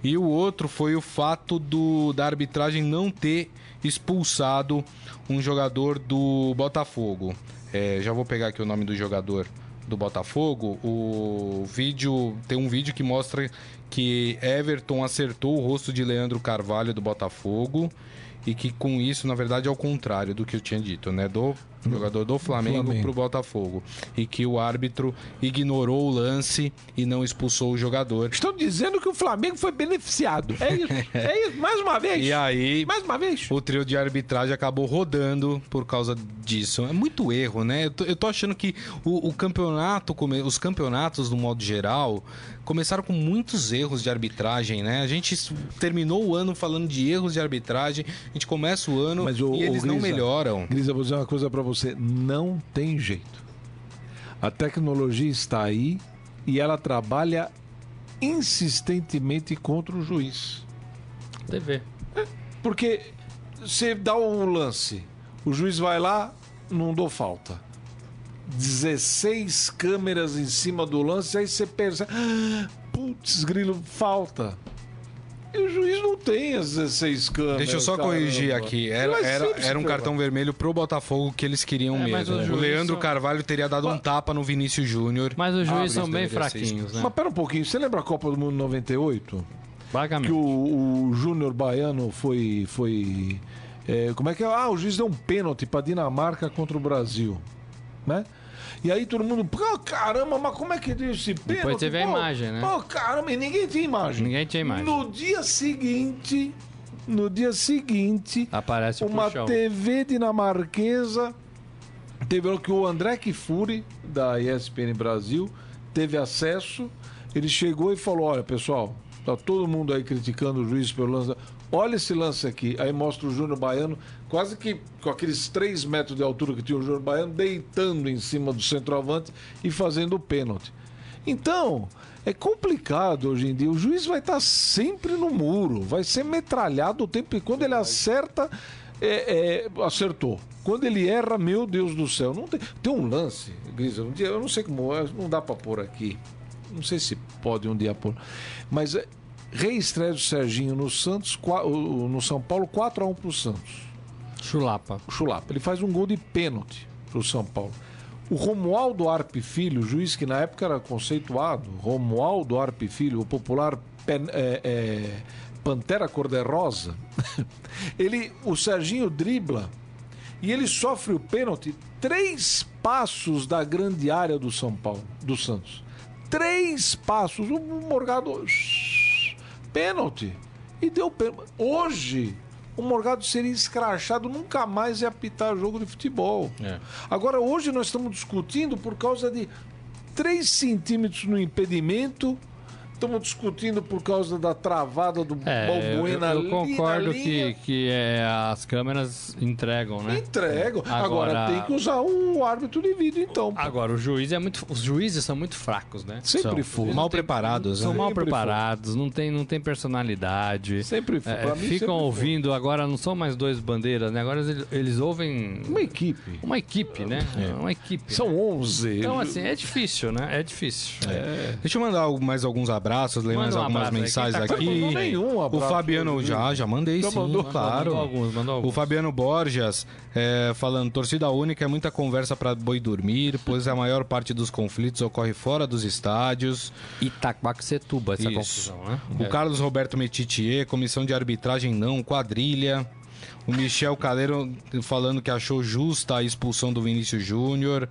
Speaker 1: E o outro foi o fato do, da arbitragem não ter expulsado um jogador do Botafogo. Eh, já vou pegar aqui o nome do jogador do Botafogo. O vídeo tem um vídeo que mostra que Everton acertou o rosto de Leandro Carvalho do Botafogo e que com isso, na verdade, é o contrário do que eu tinha dito, né? Do jogador do Flamengo,
Speaker 2: Flamengo.
Speaker 1: pro Botafogo. E que o árbitro ignorou o lance e não expulsou o jogador.
Speaker 2: Estão dizendo que o Flamengo foi beneficiado. É isso. É isso. Mais uma vez.
Speaker 1: E aí,
Speaker 2: Mais uma vez.
Speaker 1: o trio de arbitragem acabou rodando por causa disso. É muito erro, né? Eu tô, eu tô achando que o, o campeonato, os campeonatos, no modo geral, começaram com muitos erros de arbitragem, né? A gente terminou o ano falando de erros de arbitragem, a gente começa o ano
Speaker 2: Mas o-
Speaker 1: e eles
Speaker 2: o
Speaker 1: não
Speaker 2: Grisa-
Speaker 1: melhoram.
Speaker 2: Grisa, vou dizer uma coisa pra você. Não tem jeito. A tecnologia está aí e ela trabalha insistentemente contra o juiz.
Speaker 3: TV.
Speaker 2: Porque você dá o lance, o juiz vai lá, não dou falta. 16 câmeras em cima do lance, aí você pensa, "Ah, putz, grilo, falta. E o juiz não tem as 16 câmeras.
Speaker 1: Deixa eu só
Speaker 2: caramba.
Speaker 1: corrigir aqui. Era, era, era um cartão vermelho pro Botafogo que eles queriam
Speaker 3: É,
Speaker 1: mesmo.
Speaker 3: o
Speaker 1: O,
Speaker 3: juiz
Speaker 1: Leandro
Speaker 3: só-
Speaker 1: Carvalho teria dado um tapa no Vinícius Júnior.
Speaker 3: Mas os
Speaker 1: Ah,
Speaker 3: juízes
Speaker 1: por
Speaker 3: são bem fraquinhos, né?
Speaker 2: Mas pera um pouquinho, você lembra a Copa do Mundo 98? Que
Speaker 3: Vagamente.
Speaker 2: o, o Júnior Baiano foi. foi é, como é que é? Ah, o juiz deu um pênalti pra Dinamarca contra o Brasil. Né? E aí todo mundo, pô, caramba, mas como é que deu esse pênalti?
Speaker 3: Depois teve a
Speaker 2: Pô,
Speaker 3: imagem, né?
Speaker 2: Pô, caramba, e ninguém tinha imagem.
Speaker 3: Ninguém tinha imagem.
Speaker 2: No dia seguinte, no dia seguinte,
Speaker 3: Aparece
Speaker 2: uma
Speaker 3: puxão.
Speaker 2: TV dinamarquesa teve que o André Kifuri, da ESPN Brasil, teve acesso. Ele chegou e falou: Olha, pessoal, tá todo mundo aí criticando o juiz pelo lance. Olha esse lance aqui. Aí mostra o Júnior Baiano, quase que com aqueles 3 metros de altura que tinha o Júnior Baiano, deitando em cima do centroavante e fazendo o pênalti. Então, é complicado hoje em dia. O juiz vai estar sempre no muro, vai ser metralhado o tempo. E quando ele acerta, é, é, acertou. Quando ele erra, meu Deus do céu. Não tem, tem um lance, Grisa, um dia, eu não sei como, não dá para pôr aqui. Não sei se pode um dia pôr. Mas é, reestreia do Serginho no Santos, o- o- no São Paulo, 4x1 pro Santos
Speaker 3: Chulapa.
Speaker 2: o Chulapa. Ele faz um gol de pênalti pro São Paulo. O Romualdo Arpe Filho, juiz que na época era conceituado, Romualdo Arpe Filho, o popular pen- é, é, Pantera Cor-de-Rosa, ele, o Serginho dribla e ele sofre o pênalti três passos da grande área do São Paulo, do Santos. Três passos, o Morgado pênalti. E deu pênalti. Hoje, o Morgado seria escrachado, nunca mais ia apitar jogo de futebol.
Speaker 3: É.
Speaker 2: Agora, hoje nós estamos discutindo por causa de 3 centímetros no impedimento. Estamos discutindo por causa da travada do
Speaker 3: É, eu,
Speaker 2: Balbuena
Speaker 3: eu
Speaker 2: ali
Speaker 3: concordo que, que é, as câmeras entregam, né?
Speaker 2: Entrego. Agora,
Speaker 3: Agora-
Speaker 2: tem que usar o árbitro de vídeo, então.
Speaker 3: Agora, o juiz é muito. Os juízes são muito fracos, né?
Speaker 2: Sempre
Speaker 1: São
Speaker 2: foi.
Speaker 1: mal preparados,
Speaker 3: São
Speaker 1: né?
Speaker 3: mal preparados, não tem, não tem personalidade.
Speaker 2: Sempre foi.
Speaker 3: É,
Speaker 2: Pra mim,
Speaker 3: ficam
Speaker 2: sempre foi.
Speaker 3: ouvindo, agora não são mais dois bandeiras, né? Agora eles, eles ouvem
Speaker 2: Uma equipe.
Speaker 3: uma equipe, né? Uma equipe.
Speaker 2: São 11.
Speaker 3: Então, assim, é difícil, né? É difícil.
Speaker 1: Deixa eu mandar mais alguns abraços, ler
Speaker 3: Manda
Speaker 1: mais
Speaker 3: um
Speaker 1: algumas
Speaker 3: abraço
Speaker 1: mensagens
Speaker 3: tá
Speaker 1: aqui.
Speaker 2: Não nenhum
Speaker 1: o
Speaker 2: abraço
Speaker 1: Fabiano
Speaker 2: hoje,
Speaker 1: já, já mandei
Speaker 2: Já
Speaker 1: sim,
Speaker 2: mandou?
Speaker 1: claro.
Speaker 3: Mandou alguns, mandou
Speaker 1: O
Speaker 3: alguns.
Speaker 1: Fabiano Borjas é, falando, torcida única é muita conversa para boi dormir, pois a maior parte dos conflitos ocorre fora dos estádios.
Speaker 3: Itaquaquecetuba, essa
Speaker 1: Isso.
Speaker 3: confusão, né?
Speaker 1: O Carlos Roberto Metitier, comissão de arbitragem não, quadrilha. O Michel Caleiro falando que achou justa a expulsão do Vinícius Júnior.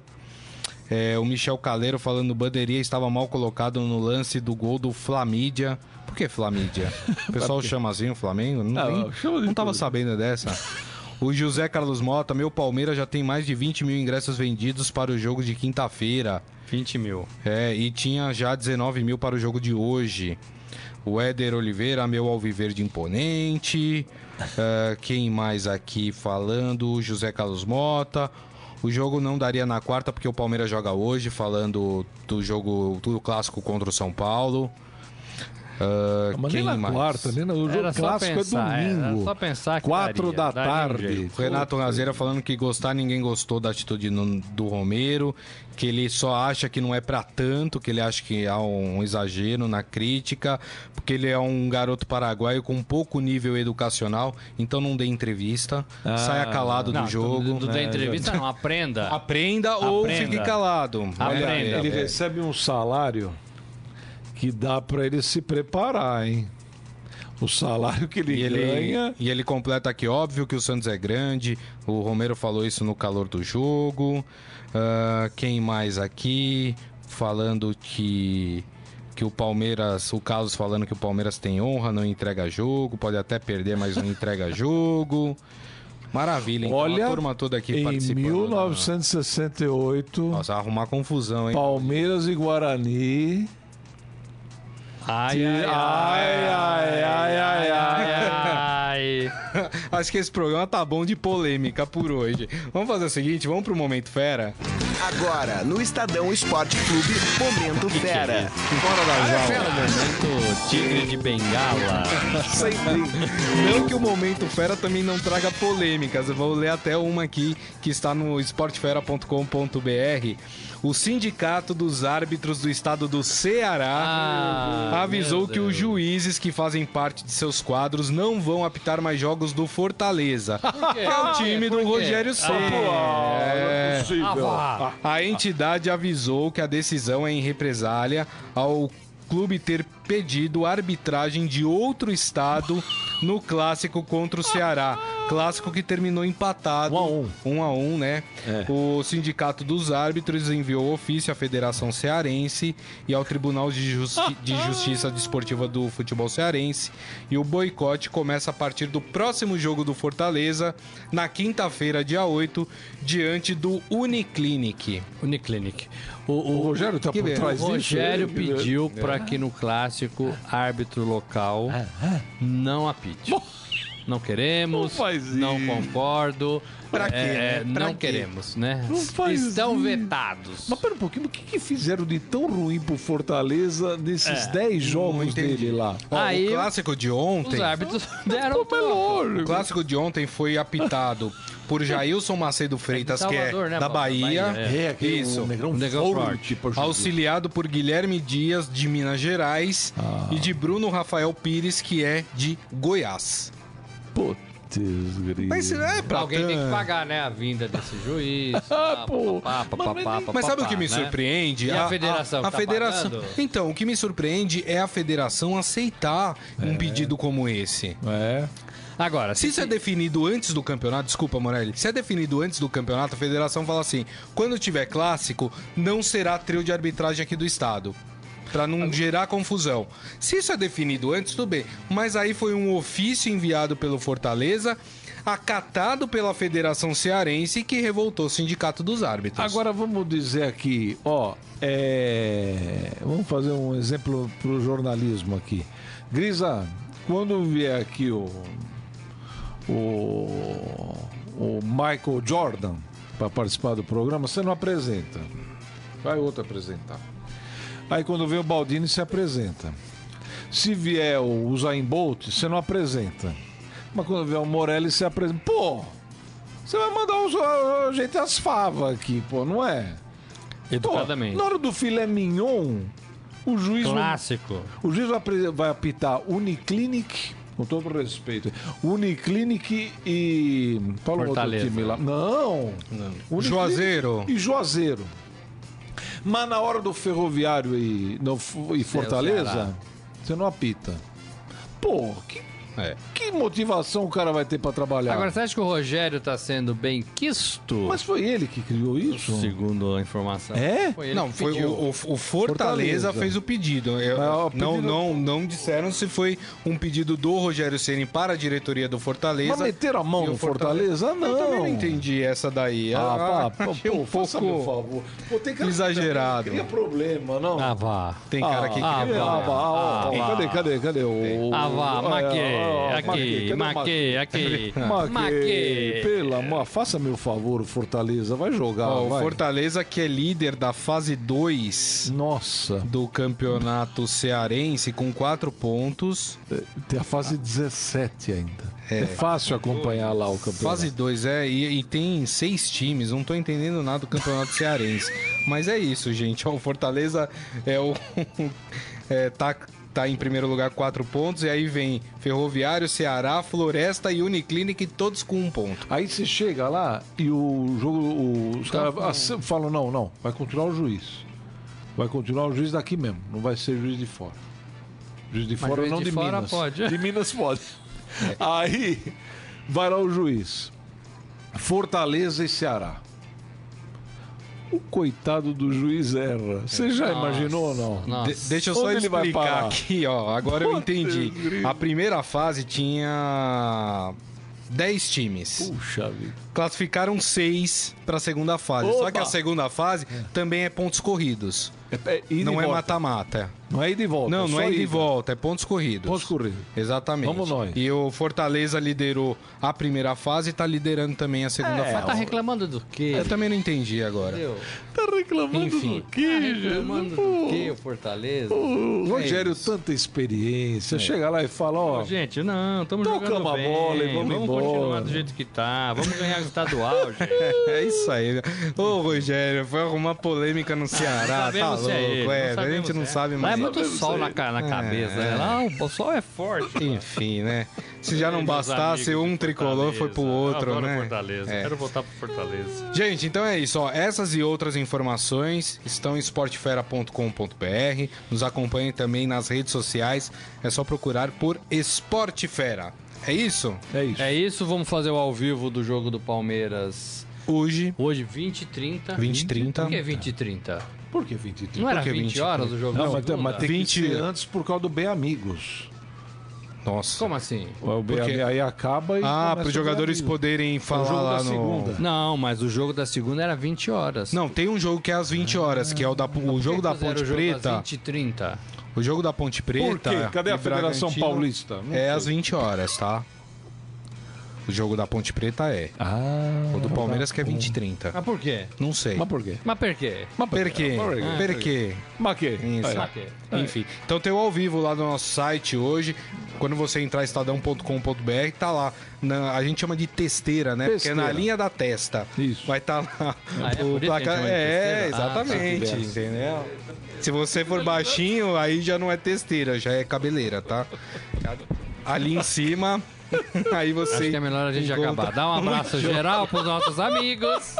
Speaker 1: É, o Michel Caleiro falando Bandeirinha estava mal colocado no lance do gol do Flamídia. Por que Flamídia? O pessoal chama assim o Flamengo? Não,
Speaker 2: Ah,
Speaker 1: não tava sabendo dessa. O José Carlos Mota, meu Palmeiras já tem mais de 20 mil ingressos vendidos para o jogo de quinta-feira.
Speaker 3: 20 mil.
Speaker 1: É, e tinha já 19 mil para o jogo de hoje. O Éder Oliveira, meu alviverde imponente. Ah, quem mais aqui falando? José Carlos Mota. O jogo não daria na quarta porque o Palmeiras joga hoje, falando do jogo do clássico contra o São Paulo. Ah,
Speaker 2: Mas
Speaker 1: quem
Speaker 2: nem na
Speaker 1: mais?
Speaker 2: quarta, nem no o jogo clássico
Speaker 3: pensar,
Speaker 2: é
Speaker 3: é,
Speaker 2: domingo.
Speaker 3: era só pensar que
Speaker 2: Quatro
Speaker 3: daria,
Speaker 2: da
Speaker 3: um
Speaker 2: tarde.
Speaker 1: O Renato Nazeira falando que gostar ninguém gostou da atitude no- do Romero, que ele só acha que não é pra tanto, que ele acha que há um exagero na crítica, porque ele é um garoto paraguaio com pouco nível educacional, então não dê entrevista, saia calado
Speaker 3: Não,
Speaker 1: do jogo.
Speaker 3: Não, não tem entrevista, não. Aprenda.
Speaker 1: Aprenda, ou
Speaker 3: Aprenda.
Speaker 1: fique calado.
Speaker 3: Aprenda.
Speaker 1: Olha,
Speaker 2: Ele
Speaker 1: é, é.
Speaker 2: recebe um salário que dá pra ele se preparar, hein? O salário que ele,
Speaker 1: E ele,
Speaker 2: ganha.
Speaker 1: e ele completa aqui, óbvio que o Santos é grande. O Romero falou isso no calor do jogo. Ah, quem mais aqui? Falando que, que o Palmeiras. O Carlos falando que o Palmeiras tem honra, não entrega jogo. Pode até perder, mas não entrega jogo. Maravilha, então,
Speaker 2: Olha,
Speaker 1: a turma toda aqui
Speaker 2: em
Speaker 1: participando.
Speaker 2: 1968,
Speaker 1: Nossa, vai arrumar confusão, hein?
Speaker 2: Palmeiras e Guarani.
Speaker 3: Ai, ai,
Speaker 2: Ai, ai, ai, ai, ai.
Speaker 1: Acho que esse programa tá bom de polêmica por hoje. Vamos fazer o seguinte, vamos pro Momento Fera?
Speaker 7: Agora, no Estadão Esporte Clube, Momento Fera.
Speaker 1: Fora da jaula.
Speaker 3: Momento tigre de bengala.
Speaker 1: Não que o Momento Fera também não traga polêmicas. Eu vou ler até uma aqui que está no esportefera.com.br. O Sindicato dos Árbitros do Estado do Ceará
Speaker 3: Ah,
Speaker 1: avisou que os juízes que fazem parte de seus quadros não vão apitar mais jogos do Fortaleza, que é o time do? Rogério Ceni.
Speaker 2: É
Speaker 1: É.
Speaker 2: possível.
Speaker 3: Ah,
Speaker 1: A entidade avisou que a decisão é em represália ao clube ter pedido arbitragem de outro estado no clássico contra o Ceará. Clássico que terminou empatado.
Speaker 2: Um a um.
Speaker 1: Um a um, né? O Sindicato dos Árbitros enviou ofício à Federação Cearense e ao Tribunal de, Justi- de Justiça Desportiva do Futebol Cearense. E o boicote começa a partir do próximo jogo do Fortaleza, na quinta-feira, dia 8, diante do Uniclinic.
Speaker 3: Uniclinic. O,
Speaker 2: O
Speaker 3: o,
Speaker 2: Rogério tá por trás
Speaker 3: o
Speaker 2: disso?
Speaker 3: Rogério
Speaker 2: Ele-
Speaker 3: pediu para que no clássico árbitro local não apite. Não queremos,
Speaker 2: Não faz
Speaker 3: não concordo.
Speaker 1: Pra quê,
Speaker 3: é,
Speaker 1: né? Pra
Speaker 3: não
Speaker 1: quê?
Speaker 3: queremos, né?
Speaker 2: Não faz
Speaker 3: Estão
Speaker 2: isso.
Speaker 3: vetados.
Speaker 2: Mas pera um pouquinho, o que, que fizeram de tão ruim pro Fortaleza nesses 10 jogos
Speaker 1: entendi.
Speaker 2: dele lá?
Speaker 1: Ó,
Speaker 3: Aí,
Speaker 1: o clássico de
Speaker 3: Os
Speaker 1: ontem.
Speaker 3: árbitros deram
Speaker 2: é lógico.
Speaker 1: O clássico de ontem foi apitado por Jailson Macedo Freitas, que é
Speaker 3: Salvador, né,
Speaker 1: da
Speaker 3: Paulo?
Speaker 1: Bahia.
Speaker 3: Bahia,
Speaker 2: É, aquele
Speaker 1: Isso.
Speaker 2: um negrão,
Speaker 3: negrão
Speaker 2: forte.
Speaker 1: Auxiliado por Guilherme Dias, de Minas Gerais, e de Bruno Rafael Pires, que é de Goiás.
Speaker 2: Putz, grilo.
Speaker 1: Mas é pra
Speaker 3: Alguém tem que pagar, né? A vinda desse juiz.
Speaker 2: Ah, pô.
Speaker 3: pá, pá, pá,
Speaker 2: Mas
Speaker 3: pá,
Speaker 2: nem-
Speaker 3: pá,
Speaker 1: Mas sabe
Speaker 3: pá,
Speaker 1: o que me
Speaker 3: né?
Speaker 1: surpreende?
Speaker 3: E a federação
Speaker 1: A,
Speaker 3: tá
Speaker 1: federação.
Speaker 3: pagando?
Speaker 1: Então, o que me surpreende é a federação aceitar um pedido como esse.
Speaker 2: É.
Speaker 3: Agora,
Speaker 1: Se isso é definido antes do campeonato, desculpa, Morelli, se é definido antes do campeonato, a federação fala assim: quando tiver clássico, não será trio de arbitragem aqui do estado. Pra não gerar confusão. Se isso é definido antes, tudo bem. Mas aí foi um ofício enviado pelo Fortaleza, acatado pela Federação Cearense, que revoltou o Sindicato dos Árbitros.
Speaker 2: Agora vamos dizer aqui, ó, é, vamos fazer um exemplo pro jornalismo aqui. Grisa, quando vier aqui o o, o Michael Jordan para participar do programa, você não apresenta. Vai outro apresentar. Aí quando vem o Baldini, se apresenta. Se vier o Usain Bolt, você não apresenta. Mas quando vier o Morelli, você apresenta. Pô, você vai mandar a gente as favas aqui, pô, não é? Pô,
Speaker 3: educadamente.
Speaker 2: na hora do filé mignon, o juiz, não-
Speaker 3: Clássico.
Speaker 2: o juiz vai, apitar Uniclinic, com todo respeito, Uniclinic e... Fala um outro
Speaker 3: Fortaleza.
Speaker 2: time lá. Não. Uniclinic
Speaker 1: Juazeiro.
Speaker 2: E Juazeiro. Mas na hora do Ferroviário e, no, e Fortaleza, você não apita. Pô, que
Speaker 1: É.
Speaker 2: Que motivação o cara vai ter pra trabalhar?
Speaker 3: Agora, você acha que o Rogério tá sendo bem quisto?
Speaker 2: Mas foi ele que criou isso?
Speaker 3: Segundo a informação.
Speaker 2: É?
Speaker 3: Foi ele
Speaker 1: Não,
Speaker 3: que
Speaker 1: foi o, o- o Fortaleza,
Speaker 2: Fortaleza.
Speaker 1: fez o pedido. Eu-
Speaker 2: Mas o
Speaker 1: não,
Speaker 2: pedido-
Speaker 1: não, não disseram se foi um pedido do Rogério Ceni para a diretoria do Fortaleza.
Speaker 2: Mas meteram a mão no Fortaleza? Não.
Speaker 1: Eu também não entendi essa daí.
Speaker 2: Ah, pá, pô,
Speaker 1: um pouco
Speaker 2: favor. Pô, tem cara que
Speaker 1: exagerado.
Speaker 2: Cria problema, não?
Speaker 3: Ah, vá.
Speaker 1: Tem cara que
Speaker 3: Ah,
Speaker 1: cria-
Speaker 2: Ah, vá, ah,
Speaker 3: Ah,
Speaker 2: cadê, cadê, cadê o...
Speaker 3: Ah, vá,
Speaker 2: o- ah,
Speaker 3: aqui, maquei, aqui,
Speaker 2: Maquei,
Speaker 3: maquei.
Speaker 2: pelo amor, faça meu favor, o Fortaleza, vai jogar,
Speaker 1: Ó, o
Speaker 2: vai.
Speaker 1: Fortaleza que é líder da fase 2
Speaker 2: Nossa,
Speaker 1: do campeonato cearense com quatro pontos.
Speaker 2: tem a fase 17 ainda. É, fácil acompanhar lá o campeonato.
Speaker 1: Fase 2, é, e, e tem seis times, não tô entendendo nada do campeonato cearense. Mas é isso, gente. O Fortaleza é o. é, tá, tá em primeiro lugar, quatro pontos, e aí vem Ferroviário, Ceará, Floresta e Uniclinic, todos com um ponto.
Speaker 2: Aí você chega lá e o jogo, o- os caras ace- falam, não, não, vai continuar o juiz. Vai continuar o juiz daqui mesmo, não vai ser juiz de fora. Juiz de
Speaker 3: Mas
Speaker 2: fora
Speaker 3: juiz
Speaker 2: não
Speaker 3: de
Speaker 2: de,
Speaker 3: fora
Speaker 2: Minas.
Speaker 3: pode.
Speaker 2: De Minas pode. Aí vai lá o juiz. Fortaleza e Ceará. O coitado do juiz erra. Você já
Speaker 3: Nossa.
Speaker 2: imaginou ou não?
Speaker 3: Nossa.
Speaker 1: De- deixa eu só
Speaker 2: Onde ele vai
Speaker 1: explicar aqui, ó. Agora eu entendi.
Speaker 2: grilo.
Speaker 1: A primeira fase tinha 10 times.
Speaker 2: Puxa vida.
Speaker 1: Classificaram seis para a segunda fase. Só
Speaker 2: Opa!
Speaker 1: que a segunda fase também é pontos corridos.
Speaker 2: É, é
Speaker 1: não é mata-mata.
Speaker 2: Não é ida e volta.
Speaker 1: Não, não
Speaker 2: só
Speaker 1: é ida e volta, é pontos corridos.
Speaker 2: Pontos corridos.
Speaker 1: Exatamente.
Speaker 2: Vamos nós.
Speaker 1: E o Fortaleza liderou a primeira fase e tá liderando também a segunda
Speaker 2: É,
Speaker 1: fase.
Speaker 3: Tá reclamando do quê?
Speaker 1: Eu também não entendi agora.
Speaker 3: Entendeu?
Speaker 2: Tá reclamando
Speaker 1: Enfim.
Speaker 2: do quê,
Speaker 3: Tá reclamando do quê, o Fortaleza?
Speaker 2: O Rogério,
Speaker 1: É
Speaker 2: tanta experiência. Chega lá e fala, ó.
Speaker 3: Gente, não, estamos jogando
Speaker 2: a
Speaker 3: bem.
Speaker 2: bola e vamos
Speaker 3: vamos
Speaker 2: embora.
Speaker 3: continuar do jeito que tá. Vamos ganhar o estadual, gente.
Speaker 1: É isso aí. Ô, Rogério, foi arrumar polêmica no Ceará, tá
Speaker 3: sabemos
Speaker 1: louco,
Speaker 3: é não
Speaker 1: é. A gente não
Speaker 3: é.
Speaker 1: sabe mais.
Speaker 3: É muito sol na, na cabeça, né? Lá o sol é forte.
Speaker 1: Enfim, né? Se já não bastasse um tricolor, foi pro outro, né?
Speaker 3: Fortaleza.
Speaker 1: É.
Speaker 3: Quero voltar pro Fortaleza.
Speaker 1: Gente, então é isso, ó. Essas e outras informações estão em esportefera.com.br. Nos acompanhem também nas redes sociais. É só procurar por Esportefera. É isso?
Speaker 2: É isso.
Speaker 3: É isso, vamos fazer o ao vivo do jogo do Palmeiras.
Speaker 1: Hoje,
Speaker 3: Hoje, 20 e 30.
Speaker 1: 20 e 30.
Speaker 3: Por que 20 e 30?
Speaker 2: Por que 20 e 30?
Speaker 3: Não era
Speaker 1: Por que
Speaker 3: 20,
Speaker 1: 20 e
Speaker 3: horas o jogo
Speaker 2: Não,
Speaker 3: da
Speaker 2: mas, mas tem
Speaker 1: 20
Speaker 2: que ser antes por causa do Bem Amigos.
Speaker 1: nossa.
Speaker 3: Como assim?
Speaker 2: O
Speaker 1: Porque-
Speaker 2: aí acaba e.
Speaker 1: Ah, para os jogadores poderem
Speaker 2: É o
Speaker 1: falar
Speaker 2: jogo
Speaker 1: lá
Speaker 2: da
Speaker 1: no.
Speaker 2: segunda.
Speaker 3: Não, mas o jogo da segunda era 20 horas.
Speaker 1: Não, tem um jogo que é às 20 horas, que é o, da, o jogo da Ponte
Speaker 3: o jogo
Speaker 1: Preta.
Speaker 3: 20 e 30.
Speaker 1: O jogo da Ponte Preta.
Speaker 2: Por quê? Cadê a Federação Paulista? Não
Speaker 1: É
Speaker 2: sei.
Speaker 1: às 20 horas, tá? O jogo da Ponte Preta é.
Speaker 2: Ah.
Speaker 1: O do Palmeiras que é 20 e 30.
Speaker 3: Mas por quê?
Speaker 1: Não sei.
Speaker 2: Mas por quê?
Speaker 3: Mas por quê?
Speaker 2: Mas
Speaker 1: Per quê?
Speaker 2: Por quê?
Speaker 1: Quê?
Speaker 2: Mas quê?
Speaker 1: Isso.
Speaker 3: Por?
Speaker 1: Enfim. Então tem o ao vivo lá no nosso site hoje. Quando você entrar em estadão.com.br, tá lá. Na- a gente chama de testeira, né? Porque é
Speaker 2: Testeira.
Speaker 1: na linha da testa.
Speaker 2: Isso.
Speaker 1: Vai estar lá.
Speaker 3: Ah, é? Por chama de
Speaker 1: É,
Speaker 3: testeira?
Speaker 1: exatamente.
Speaker 2: Ah, tá.
Speaker 1: entendeu? Se você for baixinho, aí já não é testeira, já é cabeleira, tá? Ali em cima, aí você.
Speaker 3: Acho que é melhor a gente
Speaker 1: encontra
Speaker 3: acabar. Dá um abraço geral pros nossos amigos.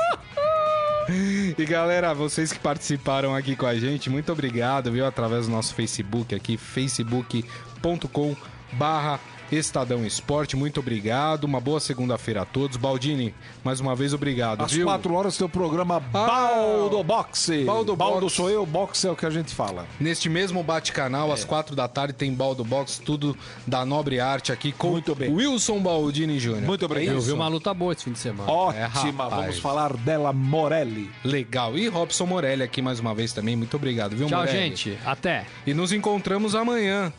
Speaker 1: E galera, vocês que participaram aqui com a gente, muito obrigado, viu? Através do nosso Facebook aqui, facebook.com barra Estadão Esporte, muito obrigado, uma boa segunda-feira a todos. Baldini, mais uma vez obrigado,
Speaker 2: Às
Speaker 1: viu?
Speaker 2: quatro horas tem o programa Baldo Boxe.
Speaker 1: Baldo
Speaker 2: Baldo
Speaker 1: Boxe.
Speaker 2: sou eu, boxe é o que a gente fala.
Speaker 1: Neste mesmo bate-canal,
Speaker 2: É.
Speaker 1: às quatro da tarde, tem Baldo Box, tudo da Nobre Arte aqui com
Speaker 2: Muito bem.
Speaker 1: Wilson Baldini Jr.
Speaker 2: Muito obrigado.
Speaker 1: É
Speaker 3: Eu
Speaker 1: isso?
Speaker 3: vi uma luta boa esse fim de semana.
Speaker 2: Ótima,
Speaker 1: rapaz.
Speaker 2: vamos falar dela Morelli.
Speaker 1: Legal. E Robson Morelli aqui mais uma vez também, muito obrigado, viu,
Speaker 3: Tchau,
Speaker 1: Morelli?
Speaker 3: gente. Até.
Speaker 1: E nos encontramos amanhã,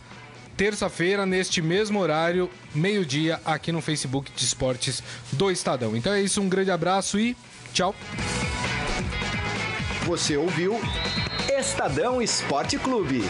Speaker 1: terça-feira, neste mesmo horário, meio-dia, aqui no Facebook de Esportes do Estadão. Então é isso, um grande abraço e tchau.
Speaker 7: Você ouviu Estadão Esporte Clube.